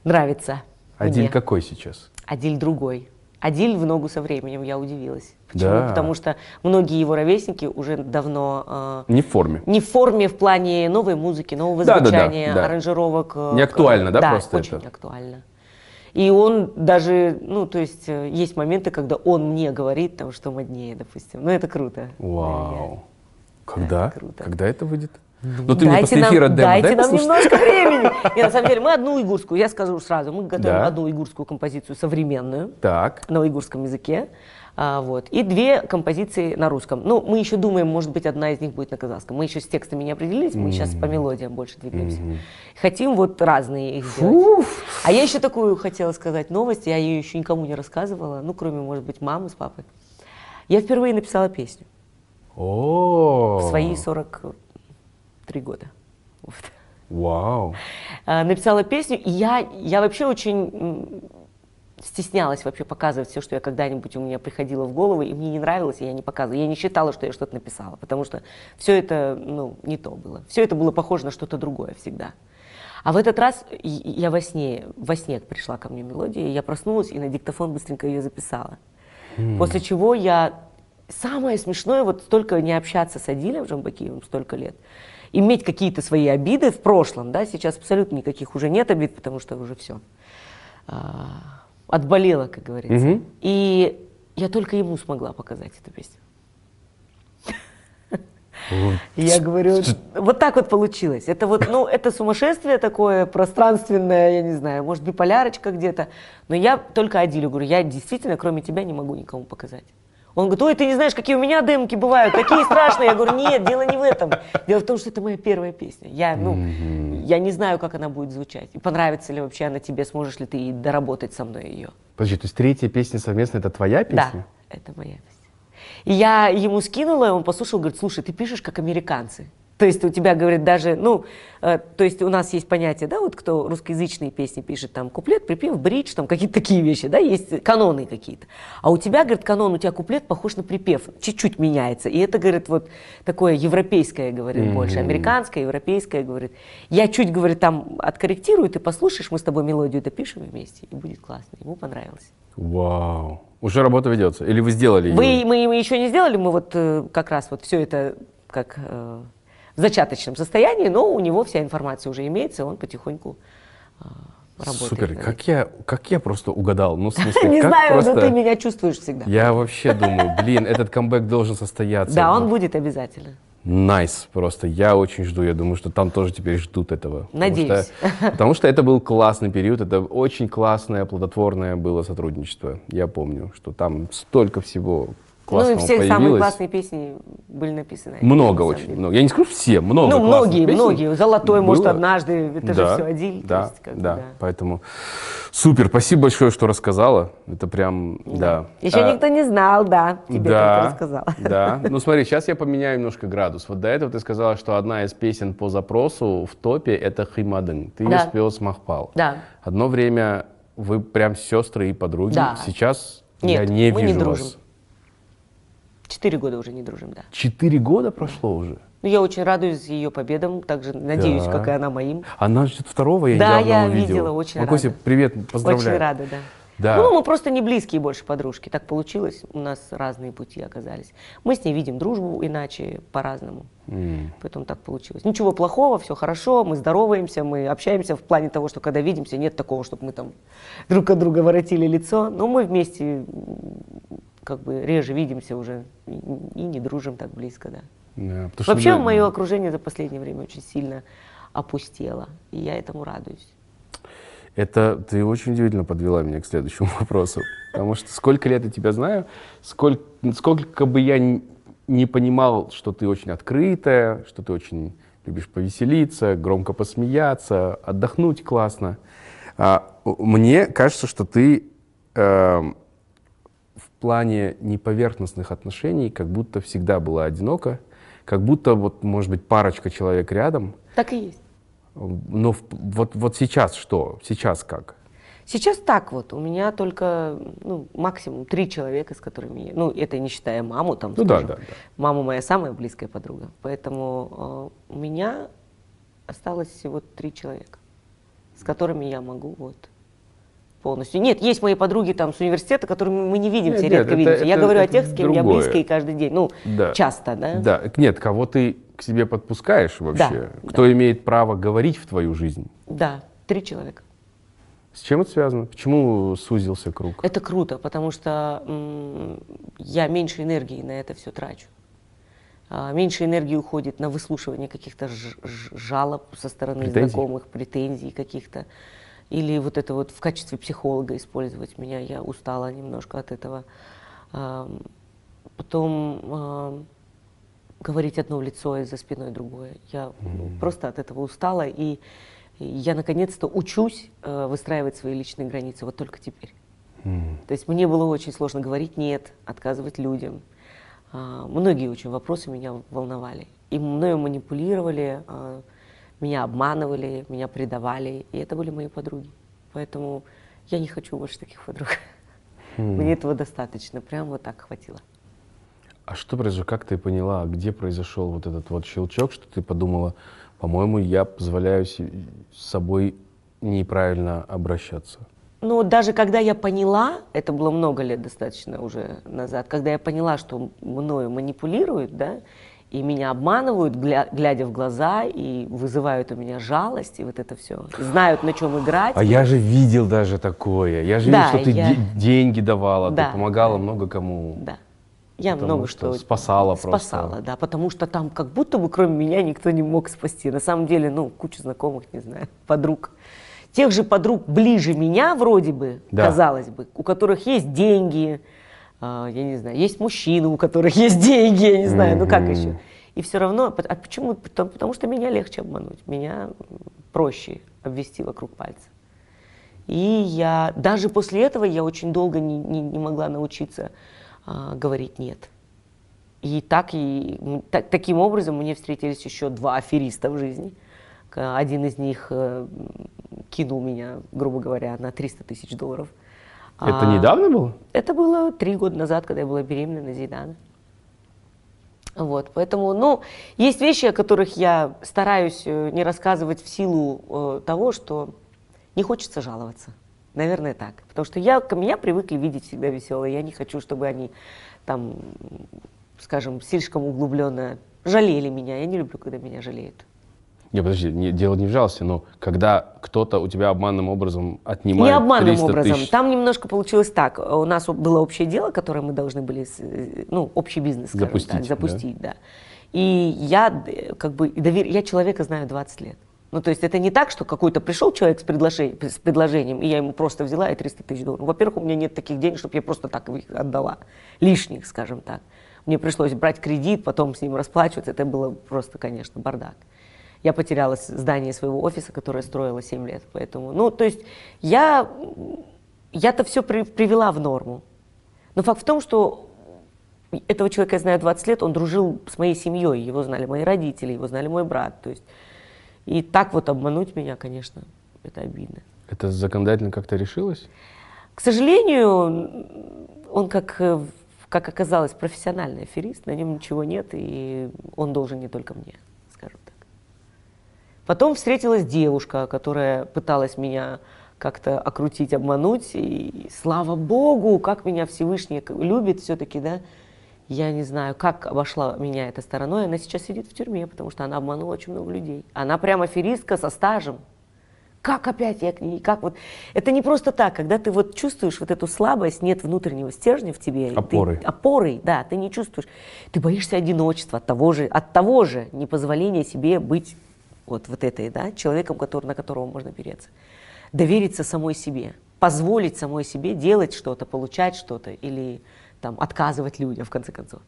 Нравится. Адиль мне. какой сейчас? Адиль другой. Адиль в ногу со временем, я удивилась. Почему? Да. Потому что многие его ровесники уже давно э, Не в форме. не в форме в плане новой музыки, нового Да, да, да, звучания, да. аранжировок. э, Не актуально, да, да, просто очень это? актуально. И он даже, ну, то есть э, есть моменты, когда он мне говорит, там, что моднее, допустим. Ну, это круто. Вау. Когда? это круто. Когда это выйдет? Ну ты мне дайте после нам, эфира демо дайте дай нам послушать. немножко времени. Нет, на самом деле, мы одну уйгурскую, я скажу сразу, мы готовим Да. одну уйгурскую композицию современную Так. на уйгурском языке. А, вот. И две композиции на русском. Ну, мы еще думаем, может быть, одна из них будет на казахском. Мы еще с текстами не определились, мы сейчас по мелодиям больше двигаемся. Хотим вот разные их сделать. А я еще такую хотела сказать новость, я ее еще никому не рассказывала, ну, кроме, может быть, мамы с папой. Я впервые написала песню О, в свои 43 года. Вот. Вау. А, Написала песню, и я, я вообще очень стеснялась вообще показывать все, что я когда-нибудь у меня приходило в голову, и мне не нравилось, и я не показывала. Я не считала, что я что-то написала, потому что все это, ну, не то было. Все это было похоже на что-то другое всегда. А в этот раз я во сне, во сне пришла ко мне мелодия, я проснулась и на диктофон быстренько ее записала. После чего я... Самое смешное, вот столько не общаться с Адилем Жамбакиевым, столько лет, иметь какие-то свои обиды в прошлом, да, сейчас абсолютно никаких уже нет обид, потому что уже все отболела, как говорится. Мгм. И я только ему смогла показать эту песню. Я говорю, вот так вот получилось. Это вот, ну, это сумасшествие такое пространственное, я не знаю, может, биполярочка где-то. Но я только Адилю говорю, я действительно, кроме тебя, не могу никому показать. Он говорит, ой, ты не знаешь, какие у меня демки бывают, такие страшные. Я говорю, нет, дело не в этом. Дело в том, что это моя первая песня. Я, ну, я не знаю, как она будет звучать. И понравится ли вообще она тебе, сможешь ли ты доработать со мной ее. Подожди, то есть третья песня совместная, это твоя песня? Да, это моя песня. И я ему скинула, и он послушал, говорит, слушай, ты пишешь как американцы. То есть у тебя, говорит, даже, ну, э, то есть у нас есть понятие, да, вот кто русскоязычные песни пишет, там, куплет, припев, бридж, там, какие-то такие вещи, да, есть каноны какие-то. А у тебя, говорит, канон, у тебя куплет похож на припев, чуть-чуть меняется. И это, говорит, вот такое европейское, говорит, больше, американское, европейское, говорит. Я чуть, говорит, там откорректирую, ты послушаешь, мы с тобой мелодию допишем вместе, и будет классно. Ему понравилось. Вау. Уже работа ведется? Или вы сделали ее? Мы, мы, мы еще не сделали, мы вот э, как раз вот все это как э, в зачаточном состоянии, но у него вся информация уже имеется, он потихоньку э, работает. Супер. Как я, как я просто угадал? Ну, в смысле, Не знаю, просто... но ты меня чувствуешь всегда. Я вообще думаю, блин, этот камбэк должен состояться. Да, он будет обязательно. Nice просто. Я очень жду. Я думаю, что там тоже теперь ждут этого. Потому Надеюсь. что- Потому что это был классный период. Это очень классное, плодотворное было сотрудничество. Я помню, что там столько всего классного ну и все появилось. самые классные песни были написаны. Много очень. деле. Много. Я не скажу все, много Ну, многие, песен многие. Золотой, может, было. однажды. Это же Да, все один. Да, есть, как бы, да. Поэтому супер. Спасибо большое, что рассказала. Это прям, да. Еще А, никто не знал, да. Тебе да, только рассказала. Да. Ну смотри, сейчас я поменяю немножко градус. Вот до этого ты сказала, что одна из песен по запросу в топе это Химадын. Ты ее Да. спел с Махпал. Да. Одно время вы прям сестры и подруги. Да. Сейчас Нет, я не мы не вижу дружим. вас. Четыре года уже не дружим, да. Четыре года прошло уже. Ну, я очень радуюсь ее победам, также надеюсь, Да. как и она моим. Она ждет второго, я Да, недавно я увидел. видела, очень Макося, рада. привет, поздравляю. Очень рада, да. Да. Ну, мы просто не близкие больше подружки. Так получилось, у нас разные пути оказались. Мы с ней видим дружбу иначе, по-разному. Поэтому так получилось. Ничего плохого, все хорошо, мы здороваемся, мы общаемся в плане того, что когда видимся, нет такого, чтобы мы там друг от друга воротили лицо. Но мы вместе как бы реже видимся уже и, и не дружим так близко, да. Да, потому что Вообще вы- мое окружение за последнее время очень сильно опустело, и я этому радуюсь. Это ты очень удивительно подвела меня к следующему вопросу. Потому что сколько лет я тебя знаю, сколько, сколько бы я не понимал, что ты очень открытая, что ты очень любишь повеселиться, громко посмеяться, отдохнуть классно. А, мне кажется, что ты в плане неповерхностных отношений как будто всегда была одинока, как будто вот, может быть, парочка человек рядом, Так и есть. но в- вот, вот сейчас что? Сейчас как? Сейчас так вот, у меня только ну, максимум три человека, с которыми я, ну это не считая маму там, Ну да, да, да. мама моя самая близкая подруга, поэтому э, у меня осталось всего три человека, с которыми я могу вот полностью. Нет, есть мои подруги там с университета, которыми мы не видимся, Нет, редко нет, это- видимся. я это- говорю о это тех, с кем я другое. близко и каждый день, ну Да. часто, да? Да, нет, кого ты к себе подпускаешь вообще? Да, Кто имеет право говорить в твою жизнь? Да, три человека. С чем это связано? Почему сузился круг? Это круто, потому что я меньше энергии на это все трачу. А, Меньше энергии уходит на выслушивание каких-то жалоб со стороны Претензий? знакомых, претензий каких-то. Или вот это вот в качестве психолога использовать меня. Я устала немножко от этого. Потом говорить одно в лицо и за спиной другое. Я ну, просто от этого устала. И я наконец-то учусь э, выстраивать свои личные границы вот только теперь. То есть мне было очень сложно говорить нет, отказывать людям. А, Многие очень вопросы меня волновали. И мною манипулировали, а, меня обманывали, меня предавали. И это были мои подруги. Поэтому я не хочу больше таких подруг. Мне этого достаточно. Прям вот так хватило. А что произошло? Как ты поняла, где произошел вот этот вот щелчок, что ты подумала, по-моему, я позволяю с собой неправильно обращаться? Но даже когда я поняла, это было много лет достаточно уже назад, когда я поняла, что мною манипулируют, да, и меня обманывают, гля- глядя в глаза, и вызывают у меня жалость, и вот это все. Знают, на чем играть. А я же видел даже такое. Я же Да, видел, что ты я- де- деньги давала, Да, ты помогала да. много кому. Да. Я Потому много что что спасала просто. спасала, да, потому что там как будто бы кроме меня никто не мог спасти. На самом деле, ну, куча знакомых, не знаю, подруг. Тех же подруг ближе меня, вроде бы, Да. казалось бы, у которых есть деньги, я не знаю, есть мужчины, у которых есть деньги, я не знаю, ну как еще. И все равно, а почему? Потому, потому что меня легче обмануть, меня проще обвести вокруг пальца. И я даже после этого я очень долго не, не- не могла научиться а, говорить нет. И так и так- таким образом мне встретились еще два афериста в жизни. Один из них э, кинул меня, грубо говоря, на 300 тысяч долларов. Это А, недавно было? Это было три года назад, когда я была беременна на Зейдана. Вот, поэтому, ну, есть вещи, о которых я стараюсь э, не рассказывать в силу э, того, что не хочется жаловаться. Наверное, так. Потому что я, ко- меня привыкли видеть всегда веселой. Я не хочу, чтобы они там, скажем, слишком углубленно жалели меня. Я не люблю, когда меня жалеют. Не, подожди, не- дело не в жалости, но когда кто-то у тебя обманным образом отнимает Не обманным 300 образом. тысяч, Там немножко получилось так. У нас было общее дело, которое мы должны были, ну, общий бизнес, Запустить, так, да? запустить, да. И я как бы довер... я человека знаю 20 лет. Ну, то есть это не так, что какой-то пришел человек с, предложением, с предложением, и я ему просто взяла и 300 тысяч долларов. Во-первых, у меня нет таких денег, чтобы я просто так их отдала. Лишних, скажем так. Мне пришлось брать кредит, потом с ним расплачиваться. Это было просто, конечно, бардак. Я потеряла здание своего офиса, которое строила 7 лет. Поэтому, ну, то есть я, я-то все привела в норму. Но факт в том, что этого человека я знаю 20 лет, он дружил с моей семьей, его знали мои родители, его знали мой брат. То есть, и так вот обмануть меня, конечно, это обидно. это законодательно как-то решилось? К сожалению, он, как, как оказалось, профессиональный аферист, на нем ничего нет, и он должен не только мне. Потом встретилась девушка, которая пыталась меня как-то окрутить, обмануть, и слава богу, как меня Всевышний любит все-таки, да, я не знаю, как обошла меня этой стороной, она сейчас сидит в тюрьме, потому что она обманула очень много людей. Она прям аферистка со стажем. Как опять я к ней, как вот, это не просто так, когда ты вот чувствуешь вот эту слабость, нет внутреннего стержня в тебе. и ты- Опоры. да, ты не чувствуешь, ты боишься одиночества, от того же, от того же непозволения себе быть вот, вот этой, да, человеком, который, на которого можно опереться. Довериться самой себе, позволить самой себе делать что-то, получать что-то или там отказывать людям, в конце концов.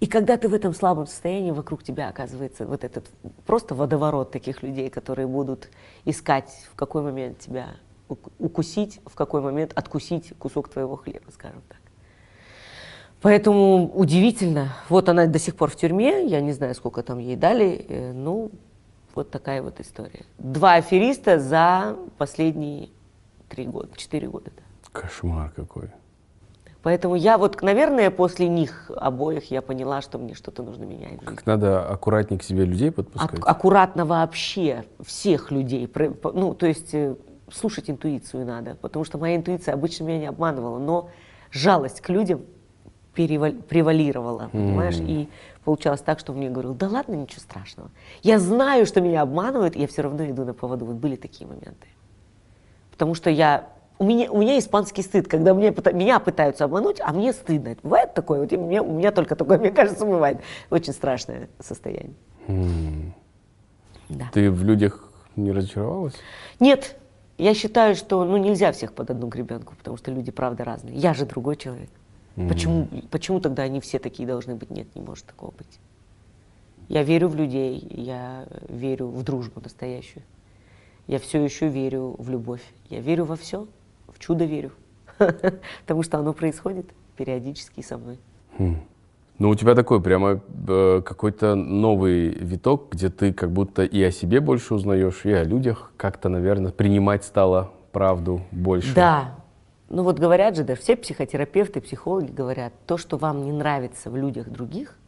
И когда ты в этом слабом состоянии, вокруг тебя оказывается вот этот просто водоворот таких людей, которые будут искать, в какой момент тебя ук- укусить, в какой момент откусить кусок твоего хлеба, скажем так. Поэтому удивительно. Вот она до сих пор в тюрьме, я не знаю, сколько там ей дали. э, Ну, вот такая вот история. Два афериста за последние три года, четыре года. да. Кошмар какой. Поэтому я вот, наверное, после них обоих я поняла, что мне что-то нужно менять. Как надо аккуратнее к себе людей подпускать. Ак- аккуратно вообще всех людей. Ну, то есть э, слушать интуицию надо, потому что моя интуиция обычно меня не обманывала, но жалость к людям перевал- превалировала, понимаешь? И получалось так, что мне говорил, да ладно, ничего страшного. Я знаю, что меня обманывают, и я все равно иду на поводу. Вот были такие моменты. Потому что я... У меня, у меня испанский стыд, когда мне, меня пытаются обмануть, а мне стыдно. Бывает такое? Вот и мне- у меня только такое, мне кажется, бывает. Очень страшное состояние. Да. Ты в людях не разочаровалась? Нет, я считаю, что ну, нельзя всех под одну гребенку, потому что люди, правда, разные. Я же другой человек. Почему, почему тогда они все такие должны быть? Нет, не может такого быть. Я верю в людей, я верю в дружбу настоящую. Я все еще верю в любовь. Я верю во все, в чудо верю. Потому что оно происходит периодически со мной. Ну, у тебя такой прямо э, какой-то новый виток, где ты как будто и о себе больше узнаешь, и о людях как-то, наверное, принимать стало правду больше. Да. Ну вот говорят же, даже все психотерапевты, психологи говорят, то, что вам не нравится в людях других,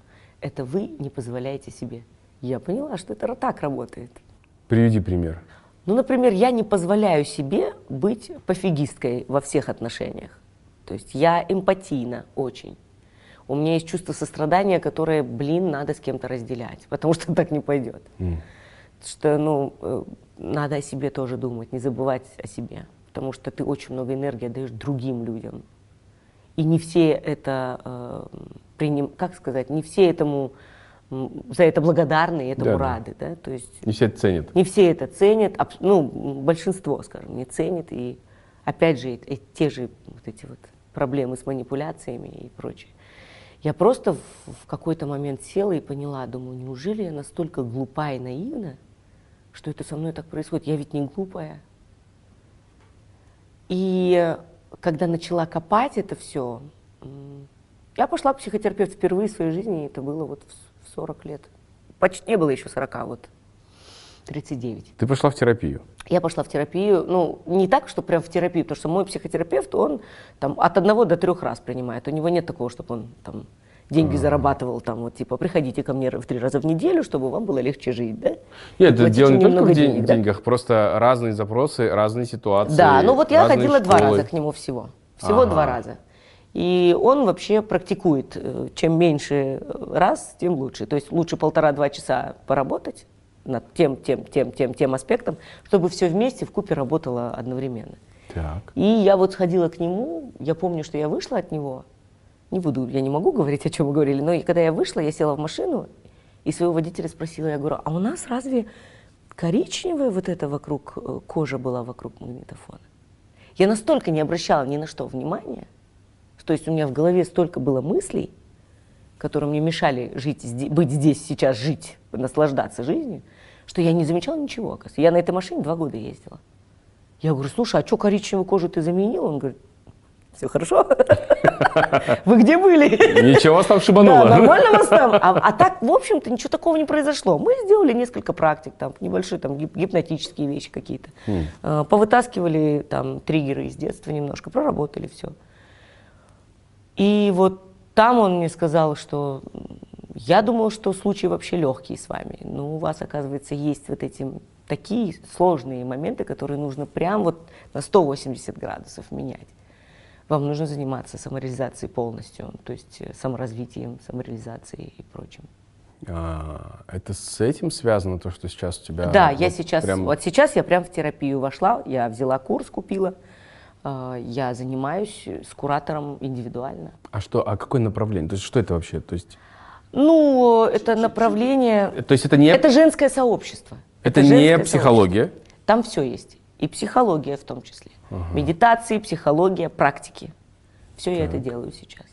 это вы не позволяете себе. Я поняла, что это так работает. Приведи пример. Ну, например, я не позволяю себе быть пофигисткой во всех отношениях. То есть я эмпатийна очень. У меня есть чувство сострадания, которое, блин, надо с кем-то разделять, потому что так не пойдет. Что, ну, э, надо о себе тоже думать, не забывать о себе, потому что ты очень много энергии отдаешь другим людям. И не все это, э, приним, как сказать, не все этому, за это благодарны и этому Да-да. рады, да, то есть Не все это ценят. не все это ценят, абс- ну, большинство, скажем, не ценит. И опять же, э- те же вот эти вот проблемы с манипуляциями и прочее. Я просто в, в какой-то момент села и поняла, думаю, неужели я настолько глупа и наивна, что это со мной так происходит? Я ведь не глупая. И когда начала копать это все, я пошла к психотерапевту впервые в своей жизни, и это было вот в 40 лет. Почти не было еще 40, вот 39. Ты пошла в терапию. Я пошла в терапию, ну, не так, что прям в терапию, потому что мой психотерапевт, он там от одного до трех раз принимает. У него нет такого, чтобы он там деньги зарабатывал, там вот типа, приходите ко мне в три раза в неделю, чтобы вам было легче жить, да? Нет, это дело не только в ден- денег, да. деньгах, просто разные запросы, разные ситуации. Да, ну вот я ходила два школы. раза к нему всего. Всего Ага. два раза. И он вообще практикует, э, чем меньше э, раз, тем лучше. То есть лучше полтора-два часа поработать над тем, тем, тем, тем, тем аспектом, чтобы все вместе в купе работало одновременно. Так. И я вот сходила к нему, я помню, что я вышла от него, не буду, я не могу говорить, о чем мы говорили, но когда я вышла, я села в машину и своего водителя спросила, я говорю, а у нас разве коричневая вот эта вокруг, э, кожа была вокруг магнитофона? Я настолько не обращала ни на что внимания, то есть у меня в голове столько было мыслей, которые мне мешали жить, быть здесь, сейчас, жить, наслаждаться жизнью, что я не замечала ничего. Я на этой машине два года ездила. Я говорю, слушай, а что коричневую кожу ты заменил? Он говорит, все хорошо. Вы где были? Ничего вас там Да, шибануло. нормально вас там. А, а так, в общем-то, ничего такого не произошло. Мы сделали несколько практик, там, небольшие там, гип- гипнотические вещи какие-то. Э, Повытаскивали там триггеры из детства немножко, проработали все. И вот там он мне сказал, что я думал, что случай вообще легкий с вами. Но у вас, оказывается, есть вот эти такие сложные моменты, которые нужно прям вот на 180 градусов менять. Вам нужно заниматься самореализацией полностью, то есть э, саморазвитием, самореализацией и прочим. А, это с этим связано, то, что сейчас у тебя... Да, я вот сейчас, прям- вот сейчас я прям в терапию вошла, я взяла курс, купила, э, я занимаюсь с куратором индивидуально. А что, а какое направление? То есть что это вообще? То есть, Ну, это направление, то есть это не, это женское сообщество. это не женское психология? сообщество. Там все есть, и психология в том числе. Медитации, психология, практики. Все я это делаю сейчас.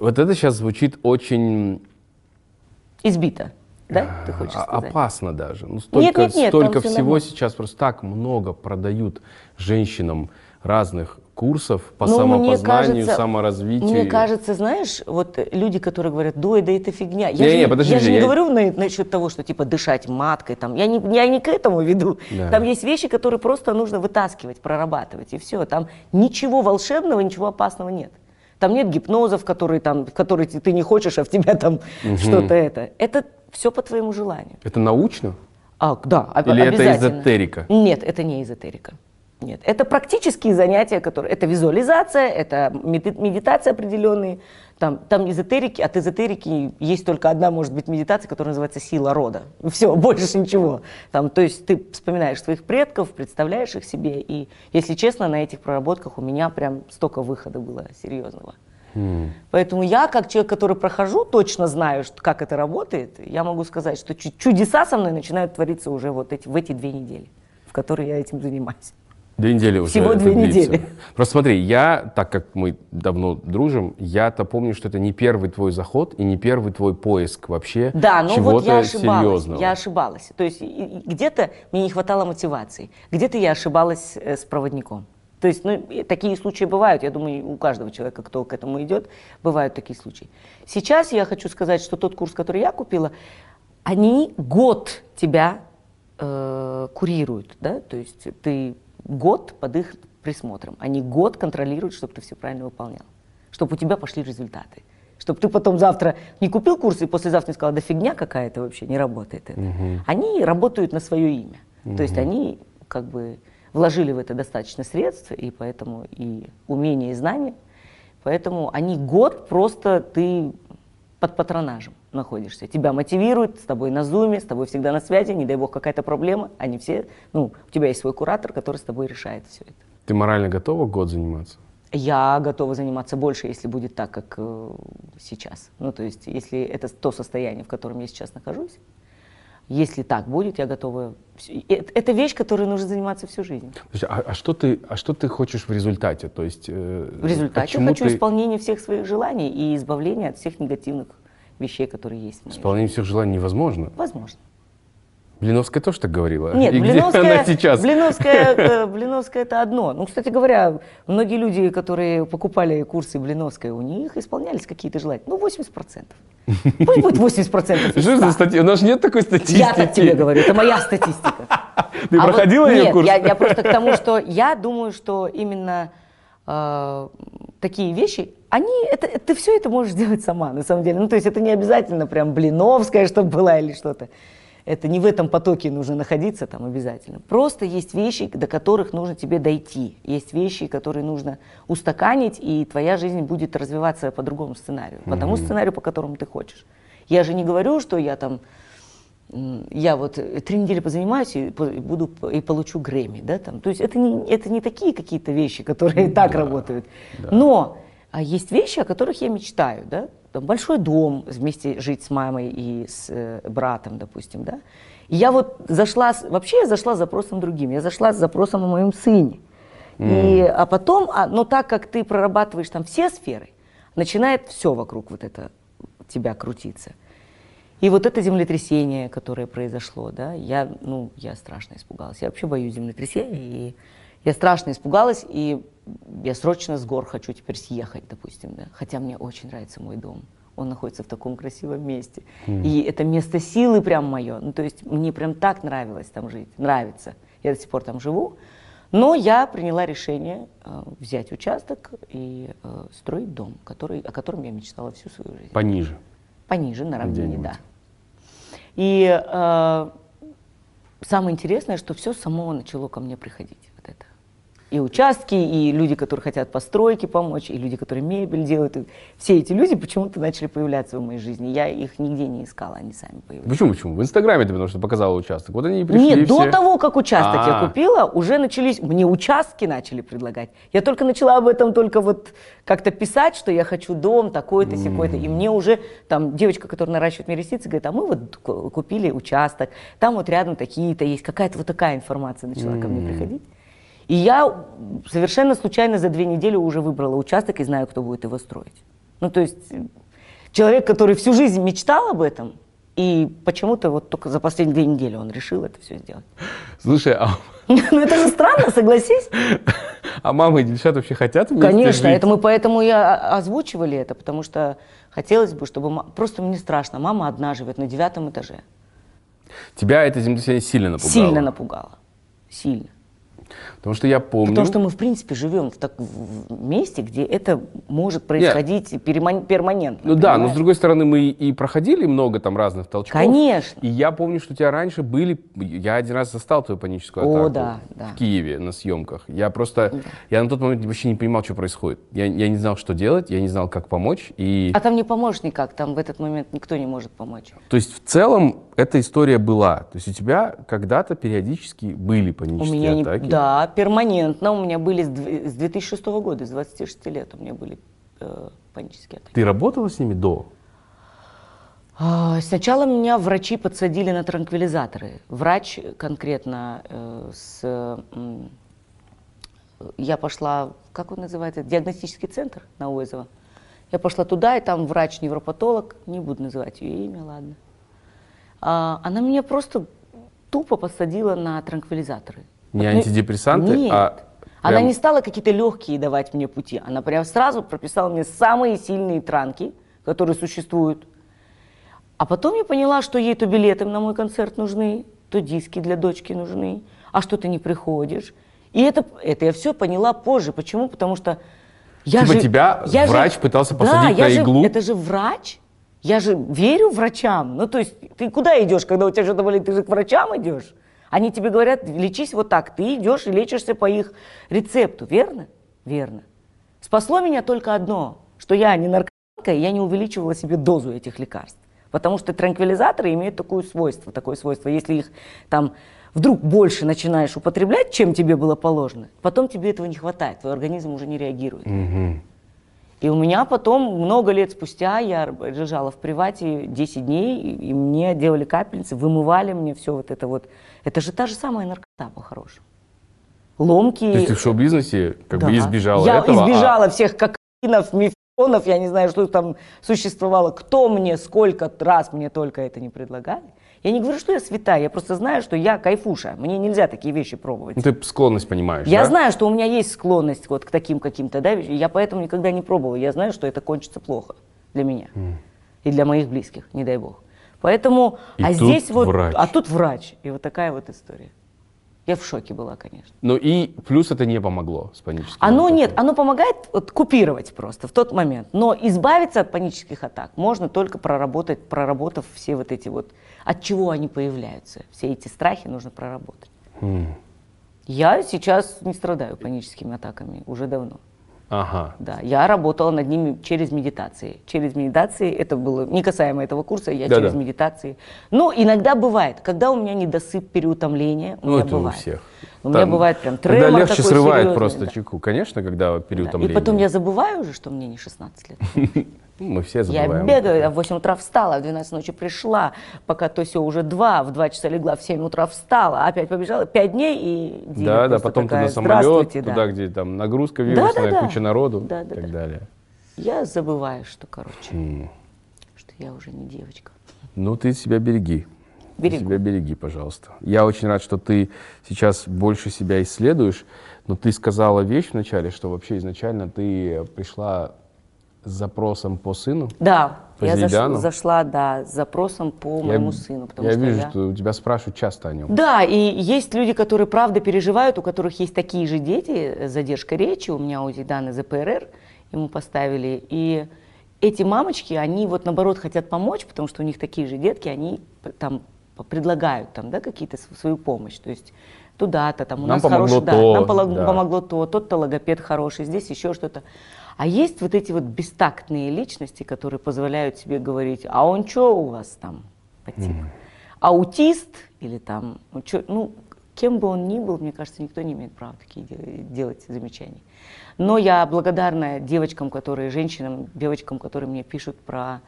Вот это сейчас звучит очень Избито, да, ты хочешь а- сказать? опасно даже. Ну, столько нет, нет, столько там всё всего нормально. сейчас, просто так много продают женщинам разных курсов по Ну, самопознанию, кажется- саморазвитию. Мне кажется, знаешь, вот люди, которые говорят, да, да это фигня. Я Не, же, не, подожди, я же не я- говорю на- насчет того, что типа дышать маткой, там, я, не, я не к этому веду. Да. Там есть вещи, которые просто нужно вытаскивать, прорабатывать, и все. Там ничего волшебного, ничего опасного нет. Там нет гипнозов, которые там, которые ты не хочешь, а в тебя там что-то это. Это все по твоему желанию. Это научно? А, да, об- Или это обязательно. эзотерика? Нет, это не эзотерика. Нет, это практические занятия, которые... Это визуализация, это меди- медитация определенные. Там, там эзотерики, от эзотерики есть только одна, может быть, медитация, которая называется «Сила рода». Все, больше ничего. Там, то есть ты вспоминаешь своих предков, представляешь их себе. И, если честно, на этих проработках у меня прям столько выхода было серьезного. Поэтому я, как человек, который прохожу, точно знаю, что, как это работает. Я могу сказать, что чу- чудеса со мной начинают твориться уже вот эти, в эти две недели, в которые я этим занимаюсь. Две недели уже Всего две длится. недели. Просто смотри, я, так как мы давно дружим, я-то помню, что это не первый твой заход и не первый твой поиск вообще Да, ну чего-то вот я ошибалась. серьезного. Я ошибалась. То есть где-то мне не хватало мотивации, где-то я ошибалась э, с проводником. То есть, ну, такие случаи бывают. Я думаю, у каждого человека, кто к этому идет, бывают такие случаи. Сейчас я хочу сказать, что тот курс, который я купила, они год тебя э, курируют, да, то есть ты год под их присмотром, они год контролируют, чтобы ты все правильно выполнял, чтобы у тебя пошли результаты, чтобы ты потом завтра не купил курс и послезавтра не сказал, да фигня какая-то вообще, не работает это. Они работают на свое имя, то есть они как бы вложили в это достаточно средств, и поэтому и умения, и знания, поэтому они год просто ты под патронажем находишься. Тебя мотивируют, с тобой на зуме, с тобой всегда на связи, не дай бог какая-то проблема, они все, ну, у тебя есть свой куратор, который с тобой решает все это. Ты морально готова год заниматься? Я готова заниматься больше, если будет так, как э, сейчас. Ну, то есть, если это то состояние, в котором я сейчас нахожусь, если так будет, я готова. Это, вещь, которой нужно заниматься всю жизнь. Слушай, а, а что ты, а что ты хочешь в результате? То есть э, В результате я хочу ты- исполнения всех своих желаний и избавления от всех негативных вещей, которые есть Исполнение всех желаний невозможно. Возможно. Блиновская тоже так говорила. Нет, И где Блиновская, она сейчас? Блиновская, э, Блиновская это одно. Ну, кстати говоря, многие люди, которые покупали курсы Блиновской, у них исполнялись какие-то желания. Ну, 80%. Пусть будет 80% из Что за 100. статья? У нас же нет такой статистики. Я так тебе говорю, это моя статистика. Ты А вот проходила ее нет, курс? Я, я просто к тому, что я думаю, что именно э, такие вещи, они, это, ты все это можешь сделать сама, на самом деле. Ну, то есть это не обязательно прям Блиновская, чтобы была или что-то. Это не в этом потоке нужно находиться там обязательно. Просто есть вещи, до которых нужно тебе дойти. Есть вещи, которые нужно устаканить, и твоя жизнь будет развиваться по другому сценарию. По тому сценарию, по которому ты хочешь. Я же не говорю, что я там я вот э, три недели позанимаюсь и и буду и получу Грэмми, да, там. То есть это не, это не такие какие-то вещи, которые так работают. Но а есть вещи, о которых я мечтаю, да. Там большой дом, вместе жить с мамой и с э, братом, допустим, да. И я вот зашла, с- вообще я зашла с запросом другим. Я зашла с запросом о моем сыне. И, а потом, а, но так как ты прорабатываешь там все сферы, начинает все вокруг вот это тебя крутиться. И вот это землетрясение, которое произошло, да, я, ну, я страшно испугалась. Я вообще боюсь землетрясений, и я страшно испугалась, и я срочно с гор хочу теперь съехать, допустим, да. Хотя мне очень нравится мой дом. Он находится в таком красивом месте. И это место силы прям мое. Ну, то есть мне прям так нравилось там жить, нравится. Я до сих пор там живу. Но я приняла решение э, взять участок и э, строить дом, который, о котором я мечтала всю свою жизнь. Пониже. Пониже, на равнине, да. И э, самое интересное, что все само начало ко мне приходить. И участки, и люди, которые хотят постройки помочь, и люди, которые мебель делают. И все эти люди почему-то начали появляться в моей жизни. Я их нигде не искала, они сами появились. Почему, почему? В Инстаграме ты потому что показала участок. Вот они и пришли Нет, до все. того, как участок я А. купила, уже начались, мне участки начали предлагать. Я только начала об этом только вот как-то писать, что я хочу дом такой-то, секой-то. И мне уже там девочка, которая наращивает мне ресницы, говорит, а мы вот ку- купили участок, там вот рядом такие-то есть. Какая-то вот такая информация начала ко мне приходить. И я совершенно случайно за две недели уже выбрала участок и знаю, кто будет его строить. Ну, то есть э, человек, который всю жизнь мечтал об этом, и почему-то вот только за последние две недели он решил это все сделать. Слушай, а, Ну это же странно, согласись? а мамы и девчата вообще хотят вместе Конечно, жить? это мы поэтому и озвучивали это, потому что хотелось бы, чтобы... Просто мне страшно, мама одна живет на девятом этаже. Тебя это землетрясение сильно напугало? Сильно напугала. Сильно. Потому что я помню... Потому что мы, в принципе, живем в, так, в месте, где это может происходить переман- перманентно. Ну да, но с понимаешь? другой стороны, мы и проходили много там разных толчков. Конечно. И я помню, что у тебя раньше были... Я один раз застал твою паническую О, атаку да, да. в Киеве на съемках. Я просто... Я на тот момент вообще не понимал, что происходит. Я, я не знал, что делать, я не знал, как помочь. И... А там не поможешь никак, там в этот момент никто не может помочь. То есть в целом эта история была. То есть у тебя когда-то периодически были У панические меня не... атаки. Да, перманентно у меня были с, дв- с 2006 года, с 26 лет у меня были э, панические атаки. Ты работала с ними до? А, Сначала меня врачи подсадили на транквилизаторы. Врач конкретно э, с... м, Я пошла, как он называется, диагностический центр на Уэзово. Я пошла туда, и там врач-невропатолог, не буду называть ее имя, ладно. А, Она меня просто тупо посадила на транквилизаторы. Не Вот, ну, антидепрессанты, нет. а Она Прям- не стала какие-то легкие давать мне пути. Она прям сразу прописала мне самые сильные транки, которые существуют. А потом я поняла, что ей то билеты на мой концерт нужны, то диски для дочки нужны, а что ты не приходишь. И это, это я все поняла позже. Почему? Потому что я Типа же, тебя я врач пытался да, посадить я на же- иглу? Это же врач. Я же верю врачам. Ну, то есть, ты куда идешь, когда у тебя что-то болит? Ты же к врачам идешь. Они тебе говорят, лечись вот так. Ты идешь и лечишься по их рецепту, верно? Верно. Спасло меня только одно, что я не наркоманка, и я не увеличивала себе дозу этих лекарств. Потому что транквилизаторы имеют такое свойство, такое свойство. Если их там вдруг больше начинаешь употреблять, чем тебе было положено, потом тебе этого не хватает, твой организм уже не реагирует. И у меня потом, много лет спустя, я лежала в привате 10 дней, и, и мне делали капельницы, вымывали мне все вот это вот. Это же та же самая наркота по-хорошему. Ломки. То есть ты в шоу-бизнесе как бы Да. избежала Я этого, а- избежала всех кокаинов, мифонов, я не знаю, что там существовало. Кто мне, сколько раз мне только это не предлагали. Я не говорю, что я святая, я просто знаю, что я кайфуша. Мне нельзя такие вещи пробовать. Ну, ты склонность понимаешь, Я да? знаю, что у меня есть склонность вот к таким каким-то, да, вещам. я поэтому никогда не пробовала. Я знаю, что это кончится плохо для меня и для моих близких, не дай бог. Поэтому, И а здесь вот, врач. а тут врач, и вот такая вот история. Я в шоке была, конечно. Ну и плюс это не помогло с паническим Оно атакам. нет, оно помогает вот, купировать просто в тот момент. Но избавиться от панических атак можно только проработать, проработав все вот эти вот, от чего они появляются. Все эти страхи нужно проработать. Я сейчас не страдаю паническими атаками уже давно. Ага. Да, я работала над ними через медитации. Через медитации, это было не касаемо этого курса, я Да-да. через медитации. Ну, иногда бывает, когда у меня недосып, переутомление, у Ну, меня это у бывает. всех. У меня Там, бывает прям Когда тремор легче такой срывает серьезный, просто да. чеку. Конечно, когда Да. переутомление. И потом я забываю уже, что мне не 16 лет. Ну, Мы все Я забываем. бегаю, я в 8 утра встала, в 12 ночи пришла, пока то все уже 2, в 2 часа легла, в 7 утра встала, опять побежала, 5 дней и Да, да, потом ты такая, на самолет, туда, где там нагрузка вирусная, да, да. куча народу Да, и да, так да. далее. Я забываю, что, короче, что я уже не девочка. Ну, ты себя береги. Ты Берегу. себя береги, пожалуйста. Я очень рад, что ты сейчас больше себя исследуешь, но ты сказала вещь вначале, что вообще изначально ты пришла с запросом по сыну. Да, По я заш- зашла, да, с запросом по моему сыну, потому я что вижу, я... что у тебя спрашивают часто о нем. Да, и есть люди, которые правда переживают, у которых есть такие же дети, э, задержка речи, у меня у Зидана ЗПРР, ему поставили, и эти мамочки, они вот наоборот хотят помочь, потому что у них такие же детки, они там предлагают там, да, какие-то св- свою помощь, то есть туда-то, там у Нам нас хороший, да, то, нам полог- да. помогло то, тот-то логопед хороший, здесь еще что-то. А есть вот эти вот бестактные личности, которые позволяют себе говорить, а он что у вас там по типу? Аутист или там, ну, чё- ну, кем бы он ни был, мне кажется, никто не имеет права такие де- делать замечания. Но я благодарна девочкам, которые, женщинам, девочкам, которые мне пишут про,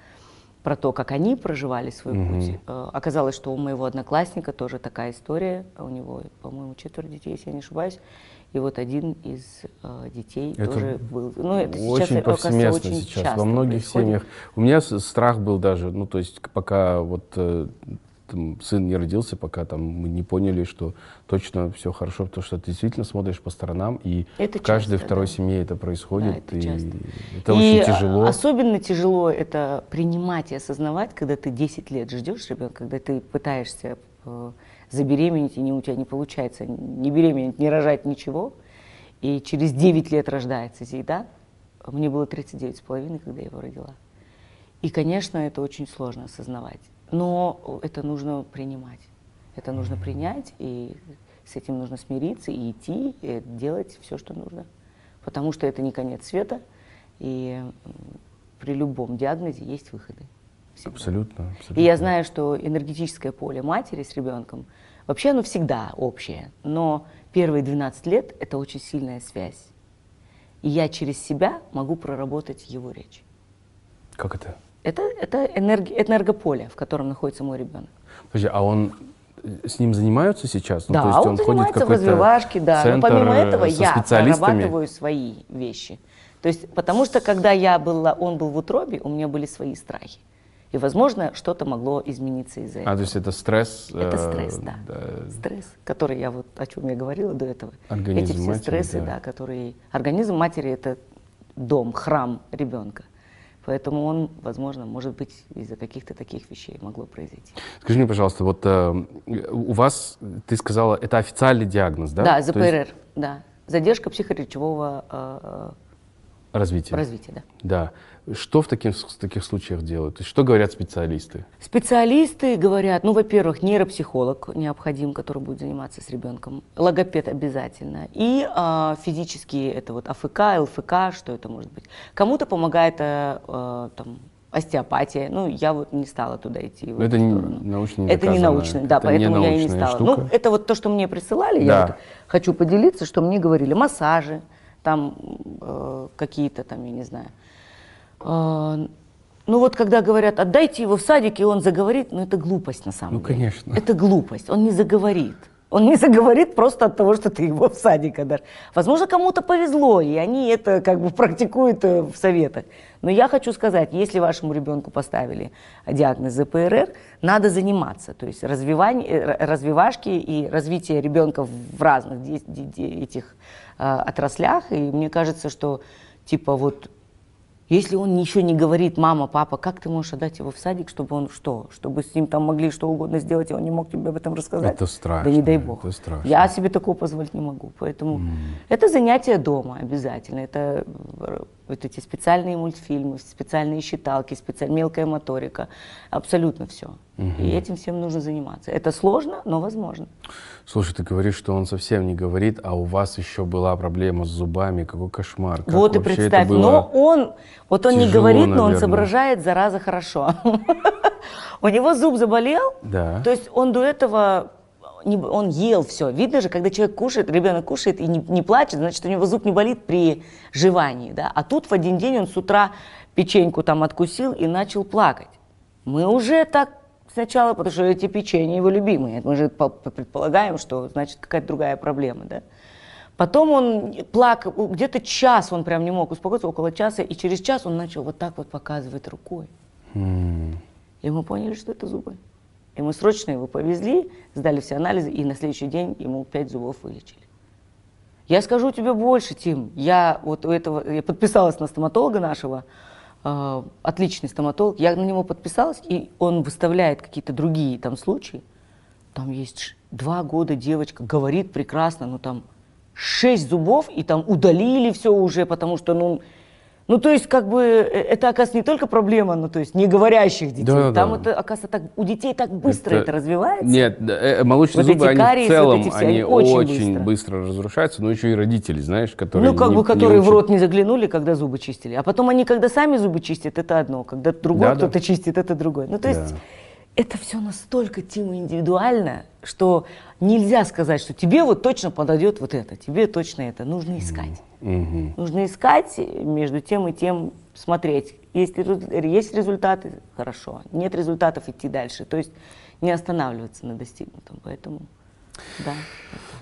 про то, как они проживали свой путь. Э, Оказалось, что у моего одноклассника тоже такая история. У него, по-моему, четверо детей, если я не ошибаюсь. И вот один из э, детей Это тоже был. Ну, это сейчас, очень повсеместно очень сейчас часто во многих происходит. семьях. У меня страх был даже, ну то есть пока вот э, там сын не родился, пока там мы не поняли, что точно все хорошо, потому что ты действительно смотришь по сторонам, и Это в каждой часто, второй да. семье это происходит, это и часто. это И очень тяжело. особенно тяжело это принимать и осознавать, когда ты 10 лет ждешь ребенка, когда ты пытаешься э, забеременеть, и не, у тебя не получается не беременеть, не рожать ничего, и через 9 лет рождается Зейда. Мне было 39 с половиной, когда я его родила. И, конечно, это очень сложно осознавать. Но это нужно принимать. Это нужно принять, и с этим нужно смириться, и идти, и делать все, что нужно. Потому что это не конец света, и при любом диагнозе есть выходы. Всегда. Абсолютно, абсолютно. И я знаю, что энергетическое поле матери с ребенком, вообще оно всегда общее, но первые 12 лет – это очень сильная связь. И я через себя могу проработать его речь. Как это? Это, это энерги- энергополе, в котором находится мой ребенок. Подожди, а он э, с ним занимаются сейчас? Ну, да, то есть он, в занимается в развивашке, да. Но помимо этого я прорабатываю свои вещи. То есть, потому что когда я была, он был в утробе, у меня были свои страхи. И, возможно, что-то могло измениться из-за этого. А, то есть это стресс? Это э, стресс, да. Стресс, который я вот, о чем я говорила до этого. Организм Эти все матери, стрессы, да. да. которые... Организм матери – это дом, храм ребенка. Поэтому он, возможно, может быть, из-за каких-то таких вещей могло произойти. Скажи мне, пожалуйста, вот э, у вас, ты сказала, это официальный диагноз, да? Да, То есть ЗПРР, да. Задержка психоречевого э, Развитие. развития, да. Да. Что в таких, в таких случаях делают? Что говорят специалисты? Специалисты говорят, ну, во-первых, нейропсихолог необходим, который будет заниматься с ребенком, логопед обязательно, и а, физические, это вот АФК, ЛФК, что это может быть. Кому-то помогает э, э, там, остеопатия, ну, я вот не стала туда идти. Ну, это не научно не Это не научно, да, Это поэтому я и не стала. штука. Ну, это вот то, что мне присылали, Да. я вот хочу поделиться, что мне говорили, массажи, там э, какие-то там, я не знаю, э, ну вот когда говорят, отдайте его в садик, и он заговорит, ну это глупость на самом Ну, деле. конечно. Это глупость, он не заговорит. Он не заговорит просто от того, что ты его в садик отдашь. Возможно, кому-то повезло, и они это как бы практикуют э, в советах. Но я хочу сказать, если вашему ребенку поставили диагноз ЗПРР, надо заниматься. То есть развивание, э, развивашки и развитие ребенка в разных этих э, отраслях. И мне кажется, что типа вот если он еще не говорит, мама, папа, как ты можешь отдать его в садик, чтобы он что? Чтобы с ним там могли что угодно сделать, и он не мог тебе об этом рассказать? Это страшно, Да не дай бог. это страшно. Я себе такого позволить не могу. Поэтому это занятие дома обязательно. Это вот эти специальные мультфильмы, специальные считалки, специаль... мелкая моторика. Абсолютно все. И этим всем нужно заниматься. Это сложно, но возможно. Слушай, ты говоришь, что он совсем не говорит, а у вас еще была проблема с зубами. Какой кошмар. Как вот и представь, но он, вот он не тяжело, говорит, но он наверное. соображает, зараза, хорошо. У него зуб заболел, Да. то есть он до этого, не- он ел все. Видно же, когда человек кушает, ребенок кушает и не, не плачет, значит, у него зуб не болит при жевании. Да? А тут в один день он с утра печеньку там откусил и начал плакать. Мы уже так сначала, потому что эти печенья его любимые. Мы же по- по- предполагаем, что значит какая-то другая проблема. Да? Потом он плакал, где-то час он прям не мог успокоиться, около часа, и через час он начал вот так вот показывать рукой. И мы поняли, что это зубы. И мы срочно его повезли, сдали все анализы, и на следующий день ему пять зубов вылечили. Я скажу тебе больше, Тим. Я вот у этого, я подписалась на стоматолога нашего, э, отличный стоматолог. Я на него подписалась, и он выставляет какие-то другие там случаи. Там есть два года девочка, говорит прекрасно, но там шесть зубов, и там удалили все уже, потому что, ну, ну, то есть, как бы, э, это, оказывается, не только проблема, ну, то есть, не говорящих детей. Да, Там да. это, оказывается, так, у детей так быстро это, развивается. Нет, да, э, молочные Вот зубы, они кариесы, в целом, вот все, они они очень очень быстро. быстро. разрушаются, но еще и родители, знаешь, которые Ну, как не- бы, не которые в рот не заглянули, когда зубы чистили. А потом они, когда сами зубы чистят, это одно. Когда другой Да, да. кто-то чистит, это другое. Ну, то есть, Да. Это все настолько, Тима, индивидуально, что нельзя сказать, что тебе вот точно подойдет вот это, тебе точно это. Нужно искать. Мгм. Нужно искать между тем и тем, смотреть. Резу- есть результаты, хорошо. Нет результатов, идти дальше. То есть не останавливаться на достигнутом. Поэтому, да.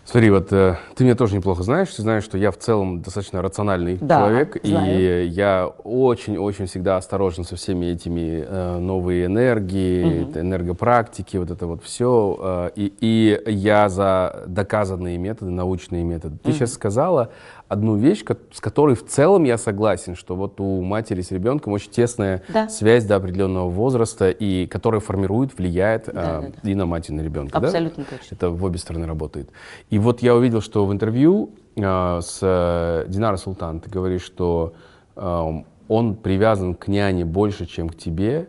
Смотри, вот э, ты меня тоже неплохо знаешь, ты знаешь, что я в целом достаточно рациональный Да, человек, и знаю. я очень-очень всегда осторожен со всеми этими э, новые энергии, это энергопрактики, вот это вот все, и, и я за доказанные методы, научные методы. Ты сейчас сказала одну вещь, с которой в целом я согласен, что вот у матери с ребенком очень тесная Да. связь до определенного возраста, и которая формирует, влияет Да, да, да. и на мать, и на ребенка. да? Абсолютно точно. Это в обе стороны работает. И вот я увидел, что в интервью э, с э, Динарой Султан ты говоришь, что он привязан к няне больше, чем к тебе,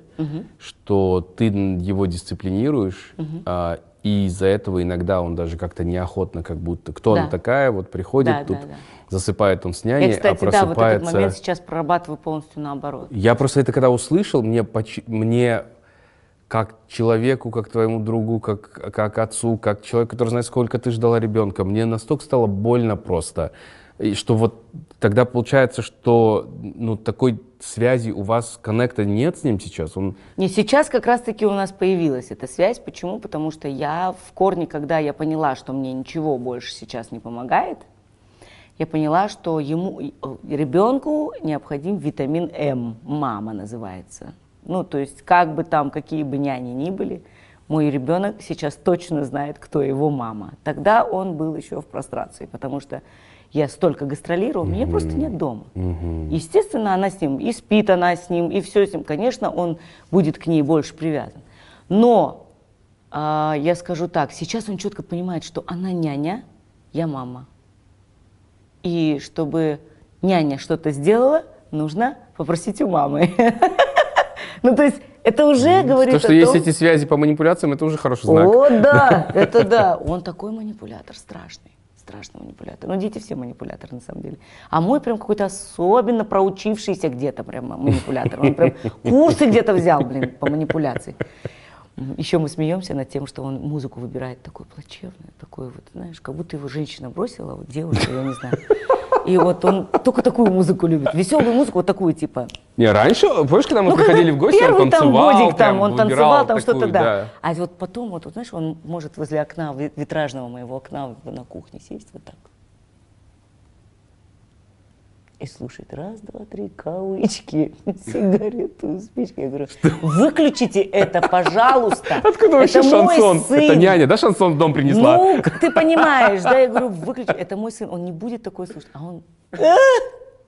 что ты его дисциплинируешь, э, и из-за этого иногда он даже как-то неохотно, как будто кто она Да. такая, вот приходит, Да, тут да, да. засыпает он с няней, Я, кстати, а да, вот этот просыпается... момент сейчас прорабатываю полностью наоборот. Я просто это когда услышал, мне, поч- мне как человеку, как твоему другу, как, как отцу, как человеку, который знает, сколько ты ждала ребенка, мне настолько стало больно просто. И что вот тогда получается, что ну, такой связи у вас, коннекта нет с ним сейчас? Он, Не сейчас как раз-таки у нас появилась эта связь. Почему? Потому что я в корне, когда я поняла, что мне ничего больше сейчас не помогает, я поняла, что ему, э, ребенку необходим витамин М. Мама называется. Ну, то есть, как бы там, какие бы няни ни были, мой ребенок сейчас точно знает, кто его мама. Тогда он был еще в прострации, потому что я столько гастролировал, меня просто нет дома. Естественно, она с ним, и спит она с ним, и все с ним. Конечно, он будет к ней больше привязан. Но а, я скажу так, сейчас он четко понимает, что она няня, я мама. И чтобы няня что-то сделала, нужно попросить у мамы. Ну, то есть это уже говорит То, что о есть том- эти связи по манипуляциям, это уже хороший знак. О, да, это да. Он такой манипулятор, страшный. Страшный манипулятор. Ну, дети все манипуляторы, на самом деле. А мой прям какой-то особенно проучившийся где-то прям манипулятор. Он прям курсы где-то взял, блин, по манипуляции. Еще мы смеемся над тем, что он музыку выбирает такой плачевный, такой вот, знаешь, как будто его женщина бросила, вот девушка, я не знаю. И вот он только такую музыку любит. Веселую музыку, вот такую, типа, Не, раньше, помнишь, когда мы ну, приходили в гости, первый он там танцевал, годик, там, он танцевал, там что-то, да. А вот потом, вот, вот, знаешь, он может возле окна, ви- витражного моего окна на кухне сесть вот так. И слушать раз, два, три, кавычки, сигарету, спички. Я говорю, выключите это, пожалуйста. Откуда вообще это мой шансон? сын. Это няня, да, шансон в дом принесла? Ну, ты понимаешь, да, я говорю, выключи, это мой сын, он не будет такой слушать, а он, «А!»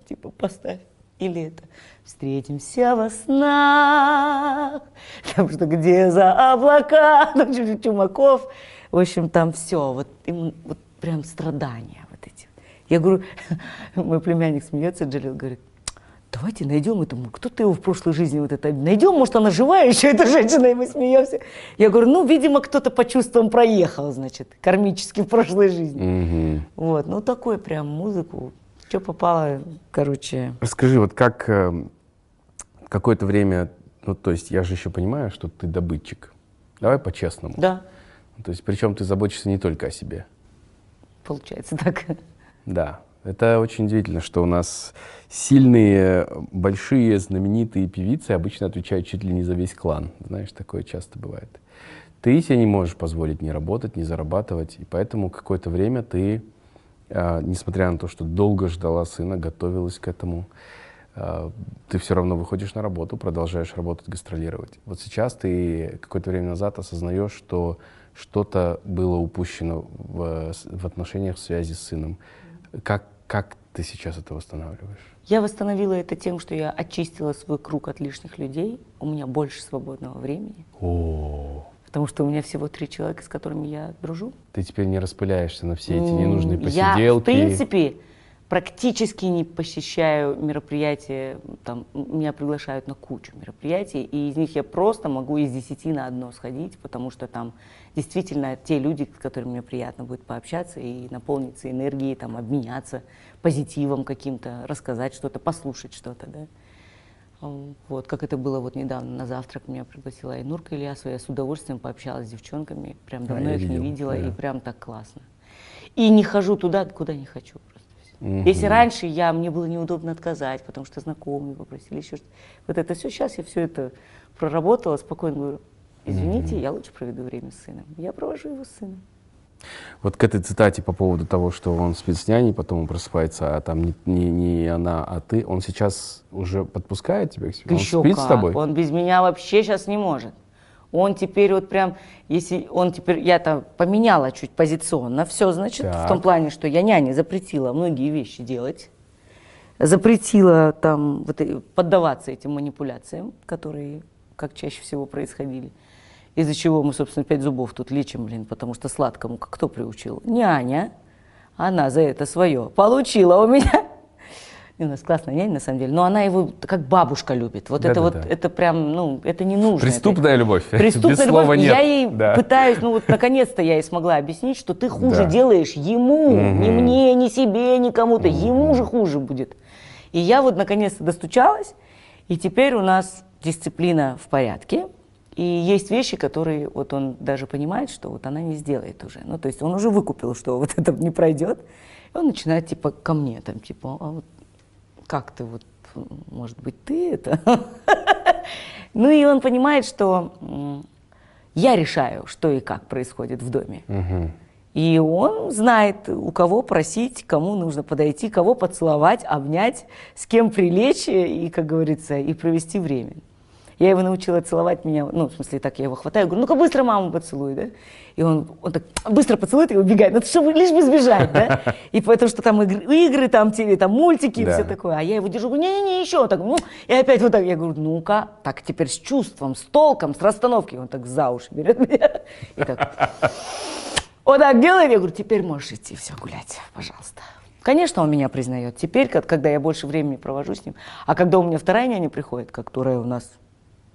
типа, поставь. Или это, встретимся во снах, там что, где за облака, там Чумаков, в общем, там все, вот, ему, вот прям страдания вот эти. Я говорю, мой племянник смеется, Джалил говорит, давайте найдем эту, кто-то его в прошлой жизни вот это, найдем, может, она живая еще, эта женщина, и мы смеемся. Я говорю, ну, видимо, кто-то по чувствам проехал, значит, кармически в прошлой жизни. Мгм. Вот, ну, такой прям музыку, что попало, короче, Расскажи, вот как эм, какое-то время, ну, то есть я же еще понимаю, что ты добытчик. Давай по-честному. да, То есть причем ты заботишься не только о себе. получается так. Да, это очень удивительно, что у нас сильные, большие, знаменитые певицы обычно отвечают чуть ли не за весь клан. Знаешь, такое часто бывает. Ты себе не можешь позволить не работать, не зарабатывать, и поэтому какое-то время ты, несмотря на то, что долго ждала сына, готовилась к этому, а, ты все равно выходишь на работу, продолжаешь работать, гастролировать. Вот сейчас ты какое-то время назад осознаешь, что что-то было упущено в, в отношениях в связи с сыном. Как, как ты сейчас это восстанавливаешь? Я восстановила это тем, что я очистила свой круг от лишних людей, у меня больше свободного времени, О, потому что у меня всего три человека, с которыми я дружу. ты теперь не распыляешься на все эти ненужные посиделки. Я, в принципе, практически не посещаю мероприятия, там, меня приглашают на кучу мероприятий, и из них я просто могу из десяти на одно сходить, потому что там действительно те люди, с которыми мне приятно будет пообщаться и наполниться энергией, там, обменяться позитивом каким-то, рассказать что-то, послушать что-то, да. Вот, как это было вот недавно на завтрак меня пригласила Айнурка Ильясова, я с удовольствием пообщалась с девчонками, прям давно я их не видел, видела, да. и прям так классно. И не хожу туда, куда не хочу просто. всё. Если раньше я, мне было неудобно отказать, потому что знакомые попросили еще что-то. Вот это все, сейчас я все это проработала, спокойно говорю, извините, я лучше проведу время с сыном. Я провожу его с сыном. Вот к этой цитате по поводу того, что он спит с няней, потом он просыпается, а там не, не- не она, а ты, он сейчас уже подпускает тебя к себе? Он Еще спит как. с тобой? Он без меня вообще сейчас не может. Он теперь вот прям, если он теперь, я там поменяла чуть позиционно, все, значит, в Так. том плане, что я няне запретила многие вещи делать, запретила там вот, поддаваться этим манипуляциям, которые, как чаще всего, происходили. Из-за чего мы, собственно, пять зубов тут лечим, блин, потому что сладкому кто приучил? Няня. Она за это свое получила у меня. И у нас классная няня, на самом деле, но она его как бабушка любит. Вот это вот, Да-да-да. это прям, ну, это не нужно. Преступная Это- любовь. Преступная Без слова любовь. нет. Я ей Да. пытаюсь, ну вот наконец-то я ей смогла объяснить, что ты хуже Да. делаешь ему, ни мне, ни себе, ни кому-то. Ему же хуже будет. И я вот наконец-то достучалась, и теперь у нас дисциплина в порядке. И есть вещи, которые вот он даже понимает, что вот она не сделает уже. Ну, то есть он уже выкупил, что вот это не пройдет. И он начинает типа ко мне там, типа, а вот как ты вот, может быть, ты это? Ну и он понимает, что я решаю, что и как происходит в доме. И он знает, у кого просить, кому нужно подойти, кого поцеловать, обнять, с кем прилечь и, как говорится, и провести время. Я его научила целовать меня, ну, в смысле, так я его хватаю, говорю, ну-ка быстро маму поцелуй, да? И он, он так быстро поцелует и убегает, ну, чтобы лишь бы сбежать, да? И потому что там игры, игры там, теле, там мультики и Да. все такое. А я его держу, говорю, не-не-не, еще, так, ну, и опять вот так. Я говорю, ну-ка, так теперь с чувством, с толком, с расстановки. Он так за уши берет меня. И так, вот так делает, я говорю, теперь можешь идти, все, гулять, пожалуйста. Конечно, он меня признает. Теперь, когда я больше времени провожу с ним, а когда у меня вторая няня приходит, которая у нас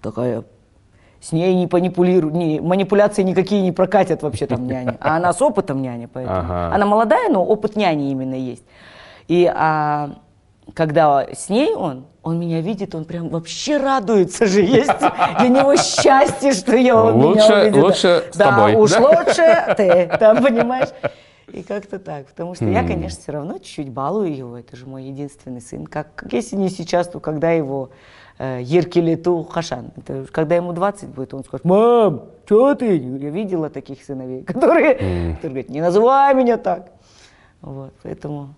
такая, с ней не манипулируют, не, манипуляции никакие не прокатят вообще там няни. А она с опытом няня, поэтому. Ага. Она молодая, но опыт няни именно есть. И а, когда с ней он, он меня видит, он прям вообще радуется же. Есть для него счастье, что я он меня Лучше- увидел. лучше с да, тобой, уж да? лучше ты, там, понимаешь? И как-то так. Потому что Хм. я, конечно, все равно чуть-чуть балую его. Это же мой единственный сын. Как, если не сейчас, то когда его Еркелету Хашан. Это когда ему 20 будет, он скажет, мам, что ты? Я видела таких сыновей, которые, которые говорят, не называй меня так. Вот, поэтому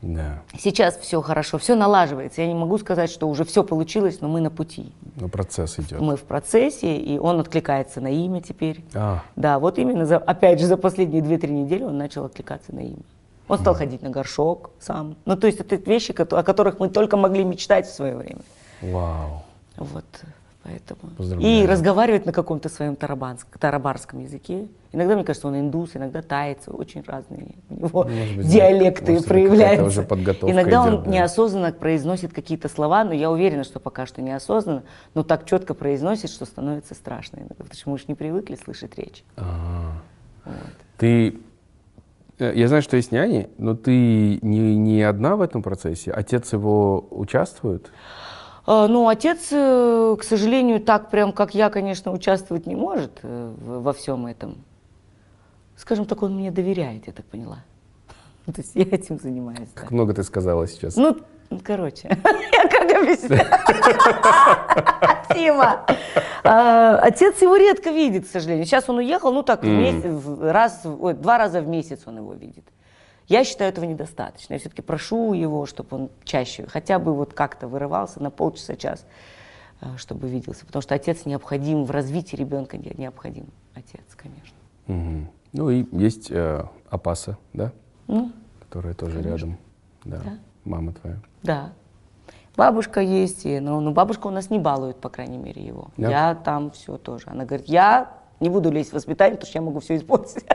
Да. сейчас все хорошо, все налаживается. Я не могу сказать, что уже все получилось, но мы на пути. Но процесс идет. Мы в процессе, и он откликается на имя теперь. А. Да, вот именно, за, опять же, за последние 2-3 недели он начал откликаться на имя. Он стал ходить на горшок сам. Ну, то есть это вещи, о которых мы только могли мечтать в свое время. Вау. Вот, поэтому. И разговаривает на каком-то своем тарабанск- тарабарском языке. Иногда, мне кажется, он индус, иногда таец, очень разные у него быть, диалекты может, проявляются. уже подготовка Иногда он идет, да. неосознанно произносит какие-то слова, но я уверена, что пока что неосознанно, но так четко произносит, что становится страшно. иногда, Потому что мы же не привыкли слышать речь. Ты... э, Я знаю, что есть няни, но ты не, не одна в этом процессе. Отец его участвует? А, Ну, отец, э, к сожалению, так прям, как я, конечно, участвовать не может э, во всем этом. Скажем так, он мне доверяет, я так поняла. То есть я этим занимаюсь. да. Как много ты сказала сейчас. Ну, короче, я как объясню? Тима. А, Отец его редко видит, к сожалению. Сейчас он уехал, ну так, раз, два раза в месяц он его видит. Я считаю, этого недостаточно. Я все-таки прошу его, чтобы он чаще, хотя бы вот как-то вырывался на полчаса, час, а, чтобы виделся. Потому что отец необходим в развитии ребенка, не- необходим отец, конечно. Мгм. Ну и есть э, Апаса, да? Ну, Которая тоже рядом. Да. Да. Мама твоя. Да. Бабушка есть, и, но, но бабушка у нас не балует, по крайней мере, его. Да? Я там все тоже. Она говорит, я не буду лезть в воспитание, потому что я могу все испортить.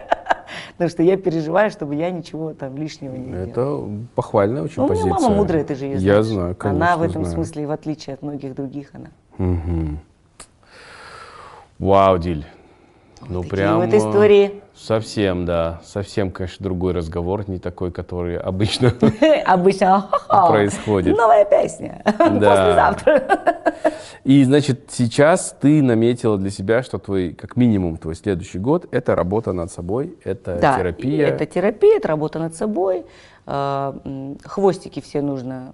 Потому что я переживаю, чтобы я ничего там лишнего не делала. Это похвальная очень Ну, у меня позиция. мама мудрая, ты же ее Я знаешь. знаю, конечно, Она в этом знаю. смысле, в отличие от многих других, она. Мгм. Вау, Диль. Ну, такие прям... вот э, истории. Совсем, да. Совсем, конечно, другой разговор, не такой, который обычно Обычно «Ха-ха, Происходит. Новая песня. Послезавтра. И, значит, сейчас ты наметила для себя, что твой, как минимум, твой следующий год — это работа над собой, это Да, терапия. Это терапия, это работа над собой. А, Хвостики все нужно,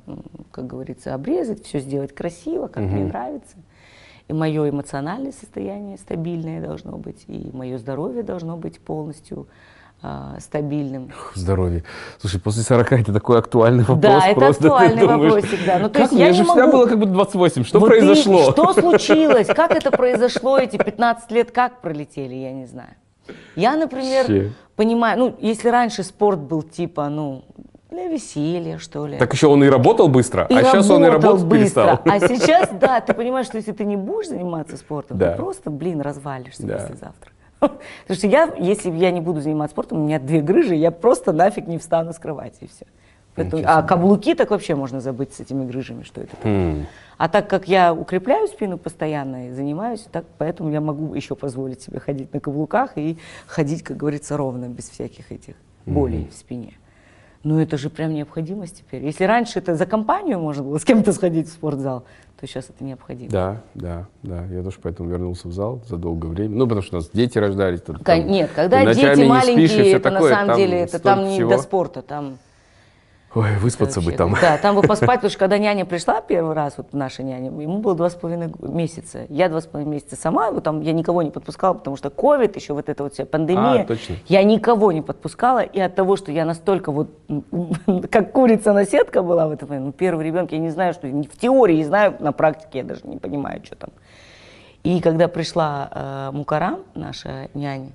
как говорится, обрезать, все сделать красиво, как мне нравится. И мое эмоциональное состояние стабильное должно быть, и мое здоровье должно быть полностью а, стабильным. Здоровье. Слушай, после 40 это такой актуальный вопрос. Да, это просто, ты актуальный думаешь, вопросик, да. Ну, то как есть я же не всегда могу- было как бы 28. Что Вот ты- произошло? что случилось? Как это произошло? Эти 15 лет как пролетели, я не знаю. Я, например, Вообще. понимаю, ну, если раньше спорт был типа, ну, для веселья, что ли. Так еще он и работал быстро, И а сейчас он и работать быстро. перестал. А сейчас, да, ты понимаешь, что если ты не будешь заниматься спортом, Да. ты просто, блин, развалишься Да. послезавтра. Потому что я, если я не буду заниматься спортом, у меня две грыжи, я просто нафиг не встану с кровати, и все. Поэтому- а каблуки так вообще можно забыть с этими грыжами, что это такое. М. А так как я укрепляю спину постоянно и занимаюсь, так поэтому я могу еще позволить себе ходить на каблуках и ходить, как говорится, ровно, без всяких этих болей в спине. Ну это же прям необходимость теперь. Если раньше это за компанию можно было с кем-то сходить в спортзал, то сейчас это необходимо. Да, да, да. Я тоже поэтому вернулся в зал за долгое время. Ну, потому что у нас дети рождались. там Нет, когда дети спишь маленькие, это такое, на самом деле это там не всего. до спорта, там Ой, выспаться бы там. Да, там бы поспать, потому что когда няня пришла первый раз, вот наша няня, ему было два с половиной месяца. Я два с половиной месяца сама, вот там я никого не подпускала, потому что ковид, еще вот эта вот вся пандемия. А, точно. Я никого не подпускала, и от того, что я настолько вот, как курица на сетка была в этом, ну, первый ребенок, я не знаю, что, в теории знаю, на практике я даже не понимаю, что там. И когда пришла э, Мукарам, наша няня,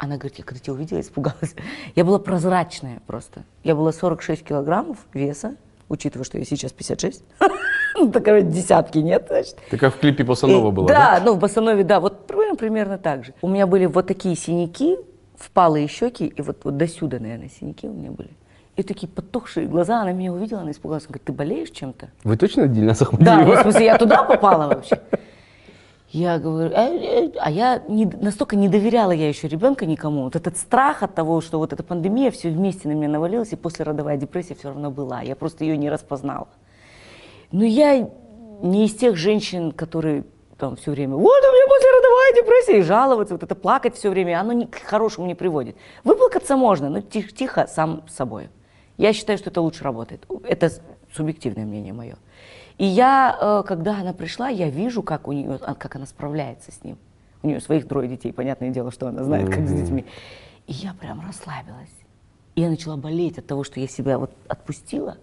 она говорит, я когда тебя увидела, испугалась. Я была прозрачная просто. Я была 46 килограммов веса, учитывая, что я сейчас 56. Ну, так говорят, десятки нет, значит. Ты как в клипе Пасанова И- была, да? ну в Басанове, да, вот примерно, примерно так же. У меня были вот такие синяки, впалые щеки, и вот, вот до сюда, наверное, синяки у меня были. И такие потухшие глаза, она меня увидела, она испугалась, она говорит, ты болеешь чем-то? Вы точно отдельно Да, Ахмадиева? ну, в смысле, я туда попала вообще. Я говорю, «Э, э», а я не- настолько не доверяла я еще ребенка никому. Вот этот страх от того, что вот эта пандемия все вместе на меня навалилась, и послеродовая депрессия все равно была. Я просто ее не распознала. Но я не из тех женщин, которые там все время, вот у меня послеродовая депрессия, и жаловаться, вот это плакать все время, оно ни к хорошему не приводит. Выплакаться можно, но тихо, тихо сам собой. Я считаю, что это лучше работает. Это субъективное мнение мое. И я, э, когда она пришла, я вижу, как, у нее, а, как она справляется с ним. У нее своих трое детей, понятное дело, что она знает, как с детьми. И я прям расслабилась. И я начала болеть от того, что я себя вот отпустила.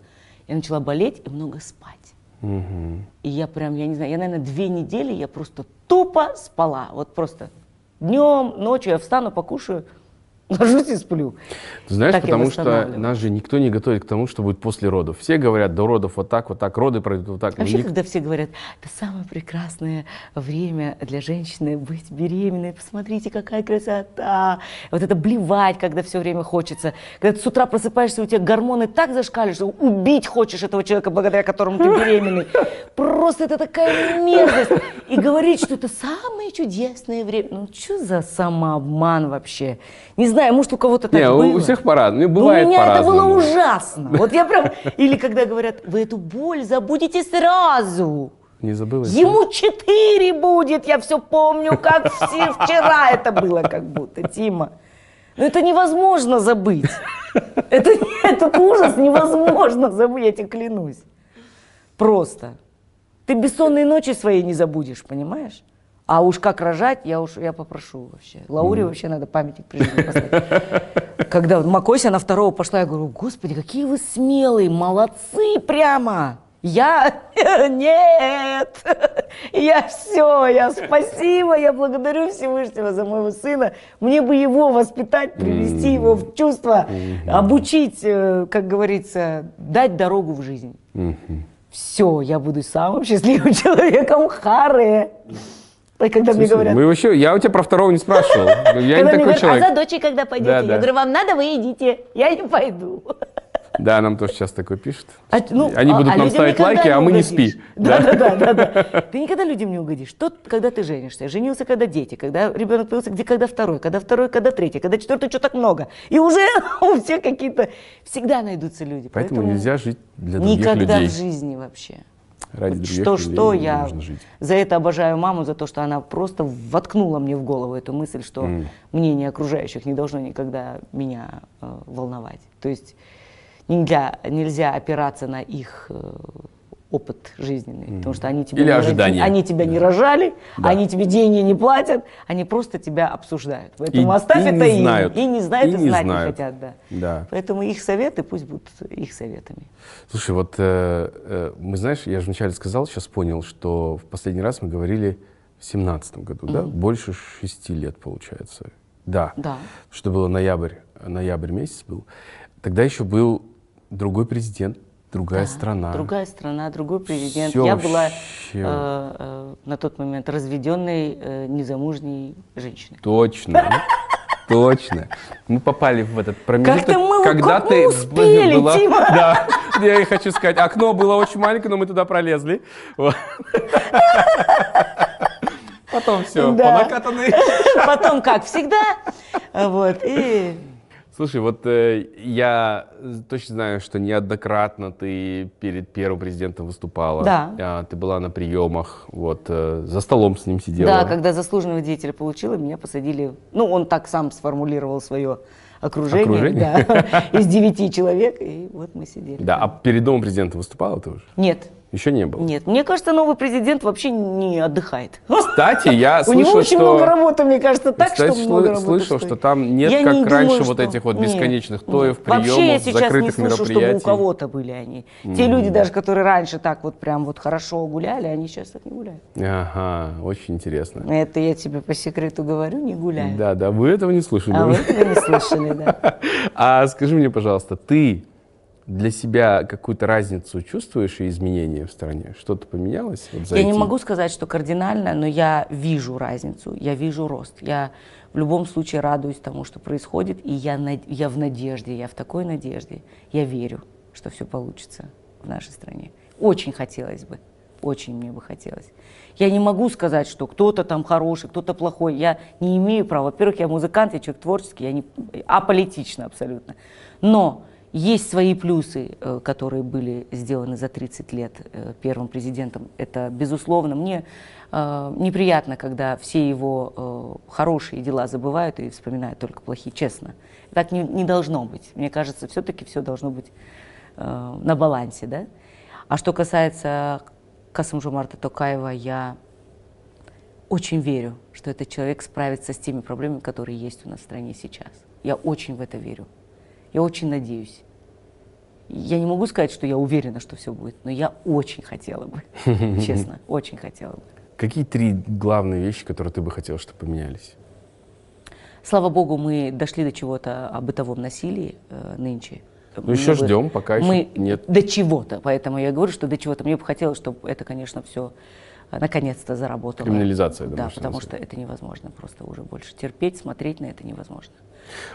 Я начала болеть и много спать. И я прям, я не знаю, я, наверное, две недели я просто тупо спала. Вот просто днем, ночью я встану, покушаю, ложусь и сплю. Ты знаешь, Так потому что нас же никто не готовит к тому, что будет после родов. Все говорят, до родов вот так, вот так, роды пройдут вот так. Но Вообще, ник- когда все говорят, это самое прекрасное время для женщины быть беременной, посмотрите, какая красота. Вот это блевать, когда все время хочется. Когда ты с утра просыпаешься, у тебя гормоны так зашкаливают, что убить хочешь этого человека, благодаря которому ты беременный. Просто это такая мерзость. И говорить, что это самое чудесное время. Ну, что за самообман вообще? Не знаю, может, у кого-то так Не, было. у всех по-разному. Бывает у меня это было ужасно. Вот я прям... Или когда говорят, вы эту боль забудете сразу. Не забыла? Ему четыре будет, я все помню, как все вчера это было, как будто, Тима. Ну это невозможно забыть. Это, этот ужас невозможно забыть, я тебе клянусь. Просто. Ты бессонные ночи свои не забудешь, понимаешь? А уж как рожать, я уж я попрошу вообще. Лауре вообще надо памятник при жизни поставить. Когда Макося на второго пошла, я говорю, господи, какие вы смелые, молодцы прямо. Я нет, я все, я спасибо, я благодарю Всевышнего за моего сына. Мне бы его воспитать, привести его в чувство, обучить, э, как говорится, дать дорогу в жизнь. Все, я буду самым счастливым человеком Харе. И когда мне Слушай, говорят, Мы вообще, я у тебя про второго не спрашивал. Я не мне такой человек. а за дочей когда пойдете? Я говорю, вам надо, вы идите, я не пойду. Да, нам тоже сейчас такое пишут. А, ну, Они а- будут а нам ставить никогда лайки, а мы не спи. Да, да, да, да, да. Ты никогда людям не угодишь. Тот, когда ты женишься, женился, когда дети, когда ребенок появился, где когда второй, когда второй, когда третий, когда четвертый, что так много. И уже у всех какие-то всегда найдутся люди. Поэтому нельзя жить для других никогда людей. в жизни вообще. Ради что, что я нужно жить. за это обожаю маму, за то, что она просто воткнула мне в голову эту мысль, что мнение окружающих не должно никогда меня э, волновать. То есть нельзя, нельзя опираться на их э, опыт жизненный, потому что они тебя, Или не, ожидания. они тебя не рожали, они тебе деньги не платят, они просто тебя обсуждают. Поэтому И- оставь и это не им. знают. И не знают, И и, не знать знают. не хотят. Да. Да. Поэтому их советы пусть будут их советами. Слушай, вот э, э, мы, знаешь, я же вначале сказал, сейчас понял, что в последний раз мы говорили в семнадцатом году, да? Больше шести лет, получается. Да. Да. Что было ноябрь, ноябрь месяц был. Тогда еще был другой президент, другая Да, страна. Другая страна, другой президент. Всё Я была э, э, на тот момент разведенной э, незамужней женщиной. Точно. Точно. Мы попали в этот промежуток, Как-то мы когда как ты мы успели, была- Тима. Да, я и хочу сказать, окно было очень маленькое, но мы туда пролезли. Вот. Потом все, Да. по накатанной. Потом, как всегда, вот, и Слушай, вот э, я точно знаю, что неоднократно ты перед первым президентом выступала. Да. А, ты была на приемах, вот, э, за столом с ним сидела. да, когда заслуженного деятеля получила, меня посадили, ну, он так сам сформулировал свое окружение, Окружение? да, из девяти человек, и вот мы сидели. Да, а перед новым президентом выступала ты уже? Нет, Еще не было. Нет, мне кажется, новый президент вообще не отдыхает. Кстати, я У него слышал, очень что... много работы, мне кажется, так, Кстати, что много работы слышал, что там нет, Я как не раньше, думаю, вот что- этих вот нет, бесконечных нет. тоев, Вообще я приемов, сейчас не слышу, чтобы у кого-то были они. Те люди даже, которые раньше так вот прям вот хорошо гуляли, они сейчас так не гуляют. Ага, очень интересно. Это я тебе по секрету говорю, не гуляют. Да, да, вы этого не слышали. А вы этого не слышали, да? А скажи мне, пожалуйста, ты для себя какую-то разницу чувствуешь и изменения в стране? Что-то поменялось? вот Я не могу сказать, что кардинально, но я вижу разницу, я вижу рост. Я в любом случае радуюсь тому, что происходит, и я, над- я в надежде, я в такой надежде. Я верю, что все получится в нашей стране. Очень хотелось бы, очень мне бы хотелось. Я не могу сказать, что кто-то там хороший, кто-то плохой. Я не имею права. Во-первых, я музыкант, я человек творческий, я не аполитична абсолютно. Но есть свои плюсы, э, которые были сделаны за 30 лет э, первым президентом. Это, безусловно, мне э, неприятно, когда все его хорошие дела забывают и вспоминают только плохие, честно. Так не, не должно быть. Мне кажется, все-таки все должно быть на балансе. Да? А что касается Касым Жомарта Токаева, я очень верю, что этот человек справится с теми проблемами, которые есть у нас в стране сейчас. Я очень в это верю. Я очень надеюсь. Я не могу сказать, что я уверена, что все будет, но я очень хотела бы, честно, очень хотела бы. Какие три главные вещи, которые ты бы хотел, чтобы поменялись? Слава богу, мы дошли до чего-то о бытовом насилии э, нынче. Ну, еще бы- ждем, пока еще мы нет. До чего-то, поэтому я говорю, что до чего-то. Мне бы хотелось, чтобы это, конечно, все наконец-то заработало. Криминализация Да, потому что это невозможно просто уже больше терпеть, смотреть на это невозможно.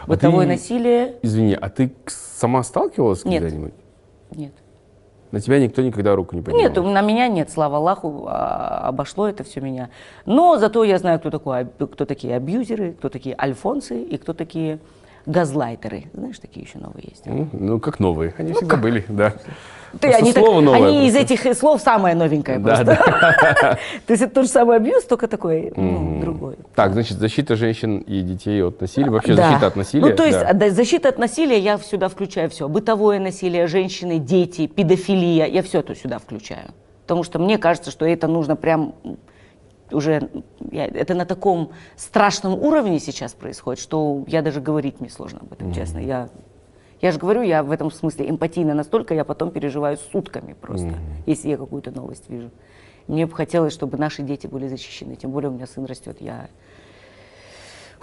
А Бытовое ты- насилие Извини, а ты сама сталкивалась Нет. когда-нибудь? нет. На тебя никто никогда руку не поднимал? Нет, на меня нет, слава Аллаху, а, обошло это все меня. Но зато я знаю, кто, такой, аб- кто такие абьюзеры, кто такие альфонсы и кто такие газлайтеры. Знаешь, такие еще новые есть. Ну, ну, как новые. Они всегда были, да. Ты, Просто они так- слово новое они из этих слов самое новенькое Да, просто. То есть это тот же самый абьюз, только такой, ну, другой. Так, значит, защита женщин и детей от насилия. Вообще Да. защита от насилия. Ну, то есть да. да, защита от насилия я сюда включаю все. Бытовое насилие, женщины, дети, педофилия, я все это сюда включаю. Потому что мне кажется, что это нужно прям уже, я- это на таком страшном уровне сейчас происходит, что я даже говорить мне сложно об этом, честно. Я, я же говорю, я в этом смысле эмпатийна настолько, я потом переживаю сутками просто, если я какую-то новость вижу. Мне бы хотелось, чтобы наши дети были защищены. Тем более у меня сын растет, я...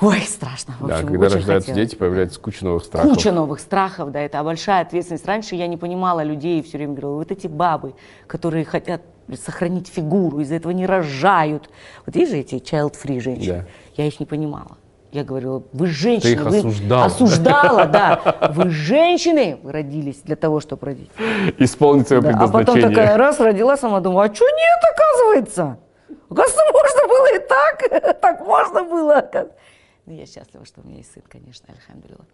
Ой, страшно. В Да, общем, когда очень рождаются хотелось. дети, появляется куча новых страхов. Куча новых страхов, да, это большая ответственность. Раньше я не понимала людей и все время говорила, вот эти бабы, которые хотят сохранить фигуру, из-за этого не рожают. Вот есть же эти child-free женщины. Да. Я их не понимала. Я говорила, вы женщины. их вы- осуждала. Осуждала, да. Вы женщины, вы родились для того, чтобы родить. Исполнить свое Да, а потом предназначение. такая раз родила сама, думаю, а что нет, оказывается? Оказывается, можно было и так, так можно было. Ну, я счастлива, что у меня есть сын, конечно, альхамдулилlah.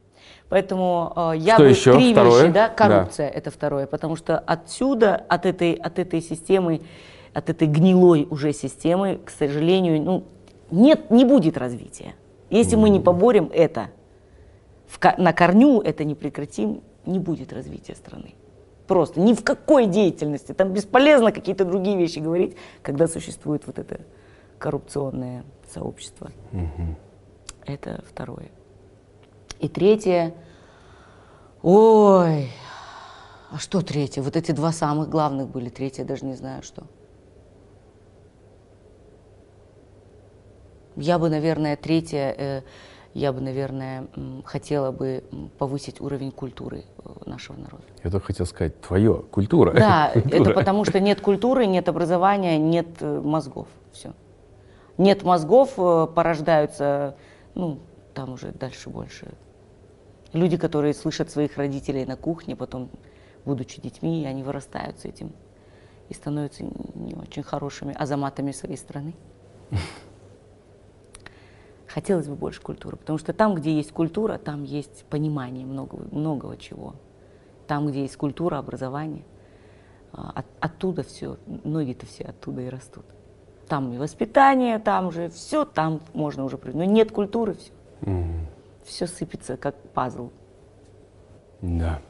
Поэтому э, я Что бы еще? три Второе? вещи, да, Да. коррупция это второе, потому что отсюда, от этой, от этой системы, от этой гнилой уже системы, к сожалению, ну, нет, не будет развития. Если мы не поборем это, в на корню это не прекратим, не будет развития страны. Просто ни в какой деятельности. Там бесполезно какие-то другие вещи говорить, когда существует вот это коррупционное сообщество. Это второе. И третье. Ой, а что третье? Вот эти два самых главных были. Третье даже не знаю, что. Я бы, наверное, третье, э, я бы, наверное, хотела бы повысить уровень культуры э, нашего народа. Я только хотел сказать, твое, культура. Да, Культура. это потому что нет культуры, нет образования, нет э, мозгов. Все. Нет мозгов, порождаются, ну, там уже дальше больше. Люди, которые слышат своих родителей на кухне, потом, будучи детьми, они вырастают с этим и становятся не очень хорошими азаматами своей страны. Хотелось бы больше культуры, потому что там, где есть культура, там есть понимание многого, многого чего. Там, где есть культура, образование, а, от- оттуда все, ноги-то все оттуда и растут. Там и воспитание, там же все, там можно уже... Но нет культуры, все. Все сыпется, как пазл. Да.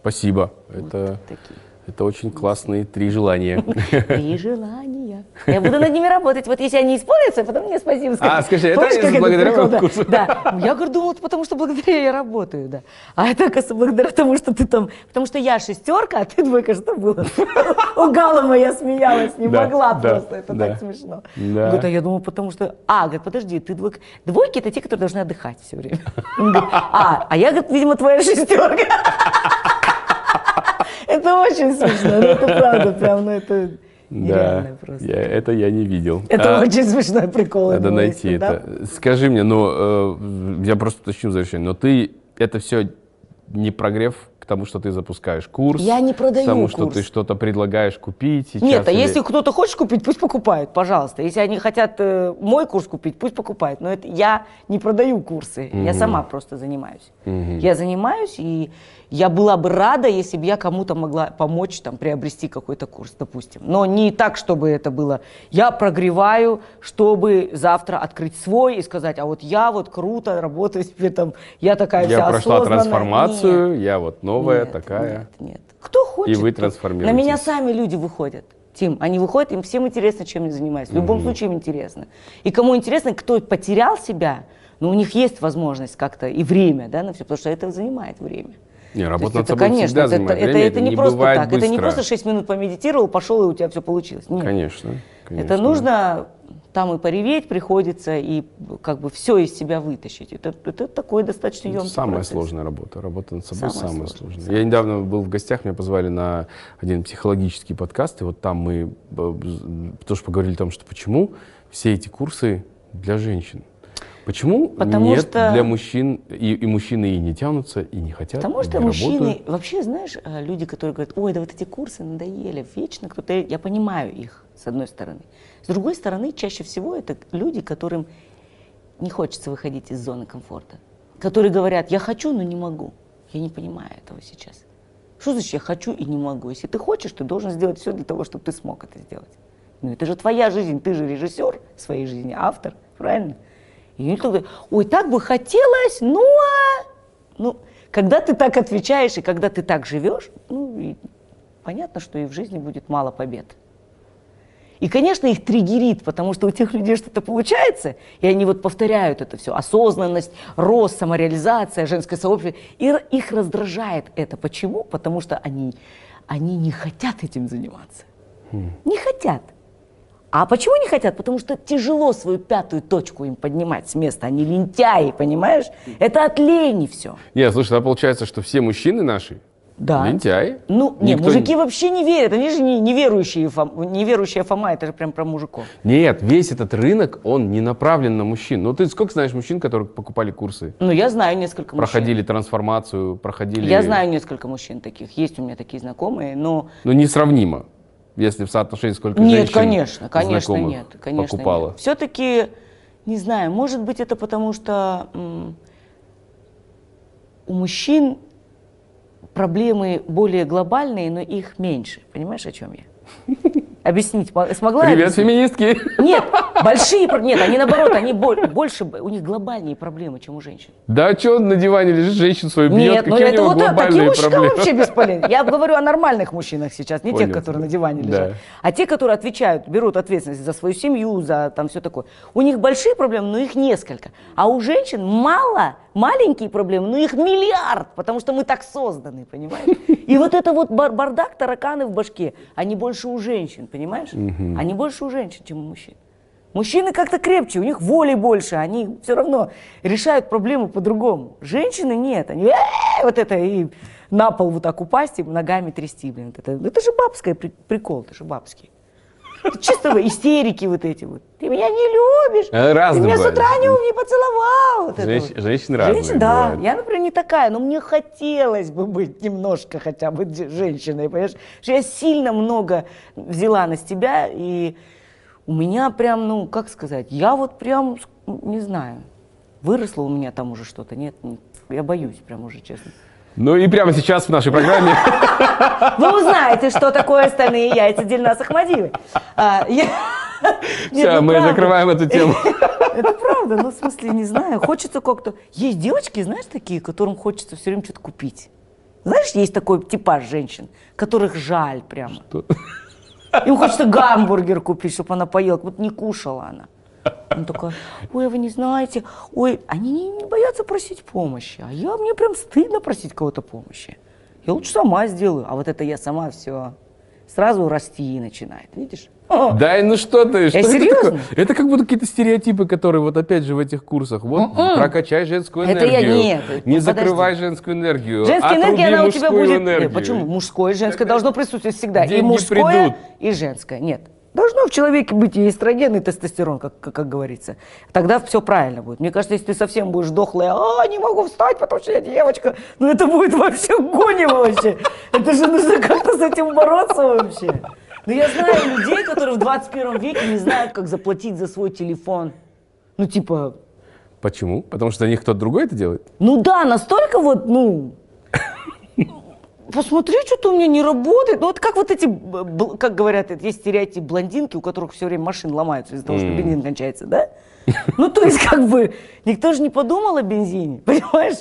Спасибо. Вот Это, такие. Это очень классные три желания. Три желания. Я буду над ними работать. Вот если они исполнятся, потом мне спасибо скажут. А, скажи, это Помнишь, как благодаря прикол, моему да? курсу? Да. Я говорю, думала, потому что благодаря я работаю, да. А это, оказывается, благодаря тому, что ты там... Потому что я шестерка, а ты двойка. Что было? У Галлама я смеялась, не могла просто. Это так смешно. Да. Говорит, а я думала, потому что... А, говорит, подожди, ты двойка... Двойки это те, которые должны отдыхать все время. А, а я, говорит, видимо, твоя шестерка. Это очень смешно, ну это правда, прям, ну это Да, нереально просто. я- это я не видел. Это А, очень смешной прикол. Надо найти да? это. Скажи мне, ну, э, я просто уточню завершение, но ты это все не прогрев к тому, что ты запускаешь курс? Я не продаю К тому, что курс. ты что-то предлагаешь купить сейчас? Нет, а или- если кто-то хочет купить, пусть покупают, пожалуйста. Если они хотят э, мой курс купить, пусть покупают. Но это я не продаю курсы, я сама просто занимаюсь. Я занимаюсь, и я была бы рада, если бы я кому-то могла помочь там приобрести какой-то курс, допустим. Но не так, чтобы это было. Я прогреваю, чтобы завтра открыть свой и сказать, а вот я вот круто работаю теперь там, я такая Я вся прошла осознанная». трансформацию, Нет. я вот новая Нет, такая. Нет, нет. Кто хочет? И вы трансформируетесь. На меня сами люди выходят. Тим, они выходят, им всем интересно, чем я занимаюсь. В любом случае им интересно. И кому интересно, кто потерял себя, но у них есть возможность как-то и время, да, на все, потому что это занимает время. Не, работа над это, собой конечно, всегда это, занимает это, время, это не, просто так. Это не быстро. просто 6 минут помедитировал, пошел, и у тебя все получилось. Нет. Конечно, конечно. Это нужно там и пореветь приходится, и как бы все из себя вытащить. Это, это такой достаточно Это емкий самая процесс. сложная работа. Работа над собой Самая самая, сложная, сложная. Я недавно был в гостях, меня позвали на один психологический подкаст, и вот там мы э, тоже поговорили о том, что почему все эти курсы для женщин. Почему Потому нет что- для мужчин, и, и мужчины и не тянутся, и не хотят, Потому что мужчины, работают? вообще, знаешь, э, люди, которые говорят, ой, да вот эти курсы надоели, вечно кто-то, я понимаю их, с одной стороны. С другой стороны, чаще всего это люди, которым не хочется выходить из зоны комфорта. Которые говорят, я хочу, но не могу. Я не понимаю этого сейчас. Что значит я хочу и не могу? Если ты хочешь, ты должен сделать все для того, чтобы ты смог это сделать. Ну это же твоя жизнь, ты же режиссер своей жизни, автор, правильно? И никто говорит, ой, так бы хотелось, но... Ну, когда ты так отвечаешь и когда ты так живешь, ну, и понятно, что и в жизни будет мало побед. И, конечно, их триггерит, потому что у тех людей что-то получается, и они вот повторяют это все. Осознанность, рост, самореализация, женское сообщество. И их раздражает это. Почему? Потому что они, они не хотят этим заниматься. Не хотят. А почему не хотят? Потому что тяжело свою пятую точку им поднимать с места. Они лентяи, понимаешь? Это от лени все. Нет, слушай, тогда получается, что все мужчины наши Да. лентяи. Ну, не, мужики вообще не верят. Они же не, неверующие, Фом- неверующая Фома, это же прям про мужиков. Нет, весь этот рынок, он не направлен на мужчин. Ну, ты сколько знаешь мужчин, которые покупали курсы? Ну, я знаю несколько мужчин. Проходили трансформацию, проходили... Я знаю несколько мужчин таких. Есть у меня такие знакомые, но... Ну, несравнимо. Если в соотношении сколько Нет, женщин конечно, конечно нет. Конечно покупало. нет. Все-таки, не знаю, может быть это потому, что м, у мужчин проблемы более глобальные, но их меньше. Понимаешь, о чем я? Объяснить мо- смогла? Привет, объяснить? феминистки! Нет, большие, нет, они наоборот, они боль- больше, у них глобальнее проблемы, чем у женщин. Да что он на диване лежит, женщин свою бьет? Нет, ну Какие у это вот так, такие глобальные мужчины проблемы? вообще бесполезны. Я говорю о нормальных мужчинах сейчас, не Понял тех, которые на диване Да. лежат, а те, которые отвечают, берут ответственность за свою семью, за там все такое. У них большие проблемы, но их несколько. А у женщин мало, маленькие проблемы, но их миллиард, потому что мы так созданы, понимаешь? И вот это вот бар- бардак, тараканы в башке, они больше у женщин, понимаешь? Они больше у женщин, чем у мужчин. Мужчины как-то крепче, у них воли больше, они все равно решают проблемы по-другому. Женщины нет, они вот это и на пол вот так упасть и ногами трясти, блин. Это, это же бабское при- прикол, это же бабский. Чисто истерики вот эти вот. Ты меня не любишь, Э, ты разные меня с бывают. утра не, не поцеловал. Вот Женщ- вот. женщины разные Женщин, да. Я, например, не такая, но мне хотелось бы быть немножко хотя бы женщиной, понимаешь? Что я сильно много взяла на себя, и у меня прям, ну, как сказать, я вот прям, не знаю, выросло у меня там уже что-то, нет, нет, я боюсь прям уже, честно. Ну и прямо сейчас в нашей программе Вы узнаете, что такое остальные яйца Дильнас Ахмадиевой. А, я- Все, ну мы правда. закрываем эту тему. Это правда, ну в смысле, не знаю, хочется как-то... Есть девочки, знаешь, такие, которым хочется все время что-то купить. Знаешь, есть такой типаж женщин, которых жаль прямо. Им хочется гамбургер купить, чтобы она поела, вот не кушала она. Он такой, ой, а вы не знаете, ой, они не, не боятся просить помощи, а я, мне прям стыдно просить кого-то помощи. Я лучше сама сделаю, а вот это я сама все сразу расти начинает, видишь? О, Да, ну что ты? Что это серьезно? такое? Это как будто какие-то стереотипы, которые вот опять же в этих курсах. Вот прокачай женскую Это я- энергию. нет, Не подожди. закрывай женскую энергию. Женская энергия, она у тебя будет... энергию. Нет, почему? Мужское и женское должно присутствовать всегда. И деньги мужское, придут. и женское. Нет. Должно в человеке быть и эстроген, и тестостерон, как, как, как говорится. Тогда все правильно будет. Мне кажется, если ты совсем будешь дохлая, а, не могу встать, потому что я девочка, ну это будет вообще гонево вообще. Это же нужно как-то с этим бороться вообще. Но я знаю людей, которые в 21 веке не знают, как заплатить за свой телефон. Ну, типа, Почему? Потому что за них кто-то другой это делает? ну да, настолько вот, ну... Посмотри, что-то у меня не работает. Ну вот как вот эти, как говорят, есть стереотип блондинки, у которых все время машины ломаются из-за того, что бензин кончается, да? Ну то есть как бы никто же не подумал о бензине, понимаешь?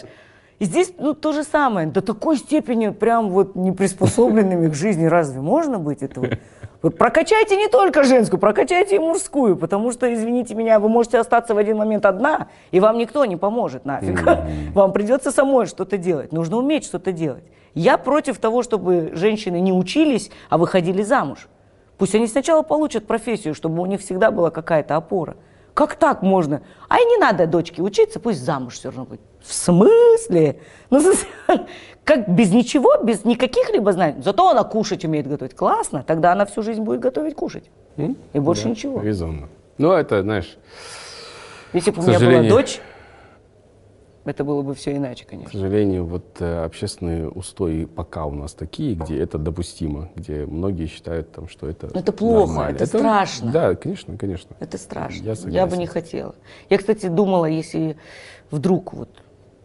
И здесь ну то же самое, до такой степени прям вот неприспособленными к жизни разве можно быть это прокачайте не только женскую, прокачайте и мужскую, потому что, извините меня, вы можете остаться в один момент одна, и вам никто не поможет нафиг. Вам придется самой что-то делать. Нужно уметь что-то делать. Я против того, чтобы женщины не учились, а выходили замуж. Пусть они сначала получат профессию, чтобы у них всегда была какая-то опора. Как так можно? А и не надо дочке учиться, пусть замуж все равно будет. В смысле? Ну, как без ничего, без никаких либо знаний. Зато она кушать умеет готовить. Классно, тогда она всю жизнь будет готовить кушать. И больше Да, ничего. Резонно. Ну, это, знаешь, Если бы у К меня была дочь, это было бы все иначе, к конечно. сожалению, вот э, общественные устои пока у нас такие, где это допустимо, где многие считают, там, что это Ну, это плохо, нормально. это страшно. Да, конечно, конечно. Это страшно. Я Я, бы не хотела. Я, кстати, думала, если вдруг вот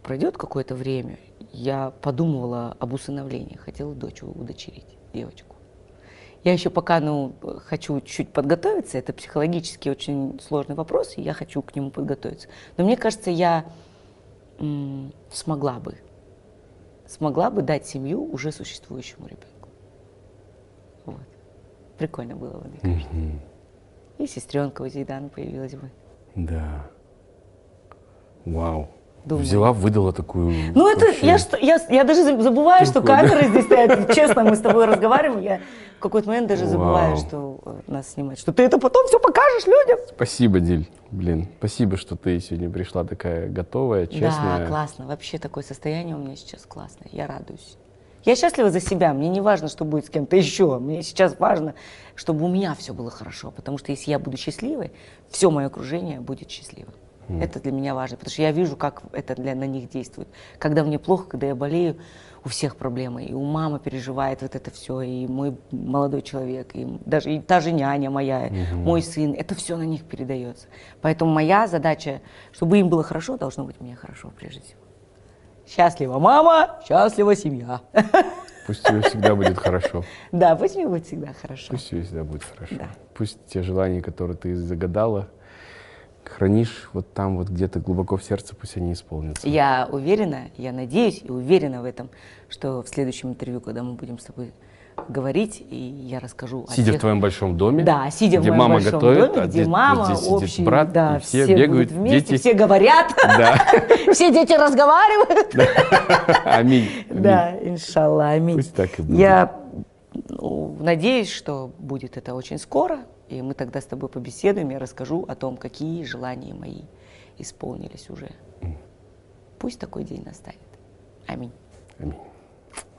пройдет какое-то время, я подумывала об усыновлении. Хотела дочь удочерить, девочку. Я еще пока, ну, хочу чуть подготовиться. Это психологически очень сложный вопрос, и я хочу к нему подготовиться. Но мне кажется, я смогла бы, смогла бы дать семью уже существующему ребенку. Вот. Прикольно было бы, мне кажется. И сестренка у Зейдана появилась бы. Да. Вау. Думаю. Взяла, выдала такую... Ну это, вообще- я, что, я, я даже заб- забываю, что Штуку, да. камеры здесь стоят. Честно, мы с тобой разговариваем, я в какой-то момент даже забываю, Вау. что э, нас снимают. Что ты это потом все покажешь людям. Спасибо, Диль. Блин, спасибо, что ты сегодня пришла такая готовая, честная. Да, классно. Вообще такое состояние у меня сейчас классное. Я радуюсь. Я счастлива за себя. Мне не важно, что будет с кем-то еще. Мне сейчас важно, чтобы у меня все было хорошо. Потому что если я буду счастливой, все мое окружение будет счастливым. Это для меня важно, потому что я вижу, как это для, на них действует. Когда мне плохо, когда я болею, у всех проблемы. И у мамы переживает вот это все, и мой молодой человек, и даже и та же няня моя, мой сын. Это все на них передается. Поэтому моя задача, чтобы им было хорошо, должно быть мне хорошо прежде всего. Счастлива мама, счастлива семья. Пусть тебе всегда будет хорошо. Да, пусть мне будет всегда хорошо. Пусть тебе всегда будет хорошо. Да. Пусть те желания, которые ты загадала, хранишь вот там, вот где-то глубоко в сердце, пусть они исполнятся. Я уверена, я надеюсь и уверена в этом, что в следующем интервью, когда мы будем с тобой говорить, и я расскажу о Сидя в тех- твоем большом доме, Да, сидя где в моем мама большом готовит, доме, а где мама, здесь сидит общий, брат, да, и все, будут бегают, вместе, дети. все говорят, Да. все дети разговаривают. Аминь. Да, иншалла, аминь. Пусть так и будет. Я ну, надеюсь, что будет это очень скоро, и мы тогда с тобой побеседуем, я расскажу о том, какие желания мои исполнились уже. Пусть такой день настанет. Аминь. Аминь.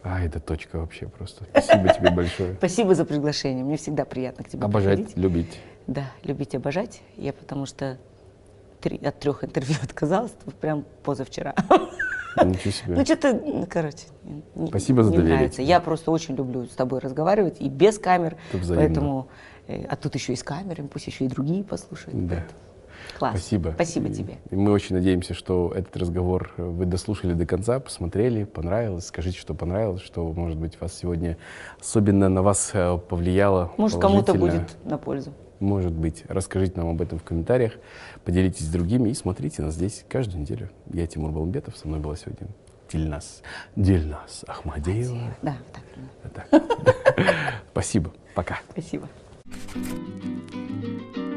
А, это точка вообще просто. Спасибо тебе большое. Спасибо за приглашение. Мне всегда приятно к тебе Обожать, приходить. любить. Да, любить, обожать. Я потому что три- от трех интервью отказалась прям позавчера. Ничего себе. Ну, что-то, ну, короче, не- Спасибо за не доверие нравится. Я просто очень люблю с тобой разговаривать и без камер. Поэтому, а тут еще и с камерами, пусть еще и другие послушают. Да. Класс. Спасибо. Спасибо И- тебе. Мы очень надеемся, что этот разговор э, вы дослушали до конца, посмотрели, понравилось. Скажите, что понравилось, что, может быть, вас сегодня особенно на вас э, повлияло. Может, кому-то будет на пользу. Может быть. Расскажите нам об этом в комментариях, поделитесь с другими и смотрите нас здесь каждую неделю. Я Тимур Балмбетов, со мной была сегодня Дильнас. Дильнас Ахмадеева. Да, так. Так. Спасибо. Пока. Спасибо. Thank you.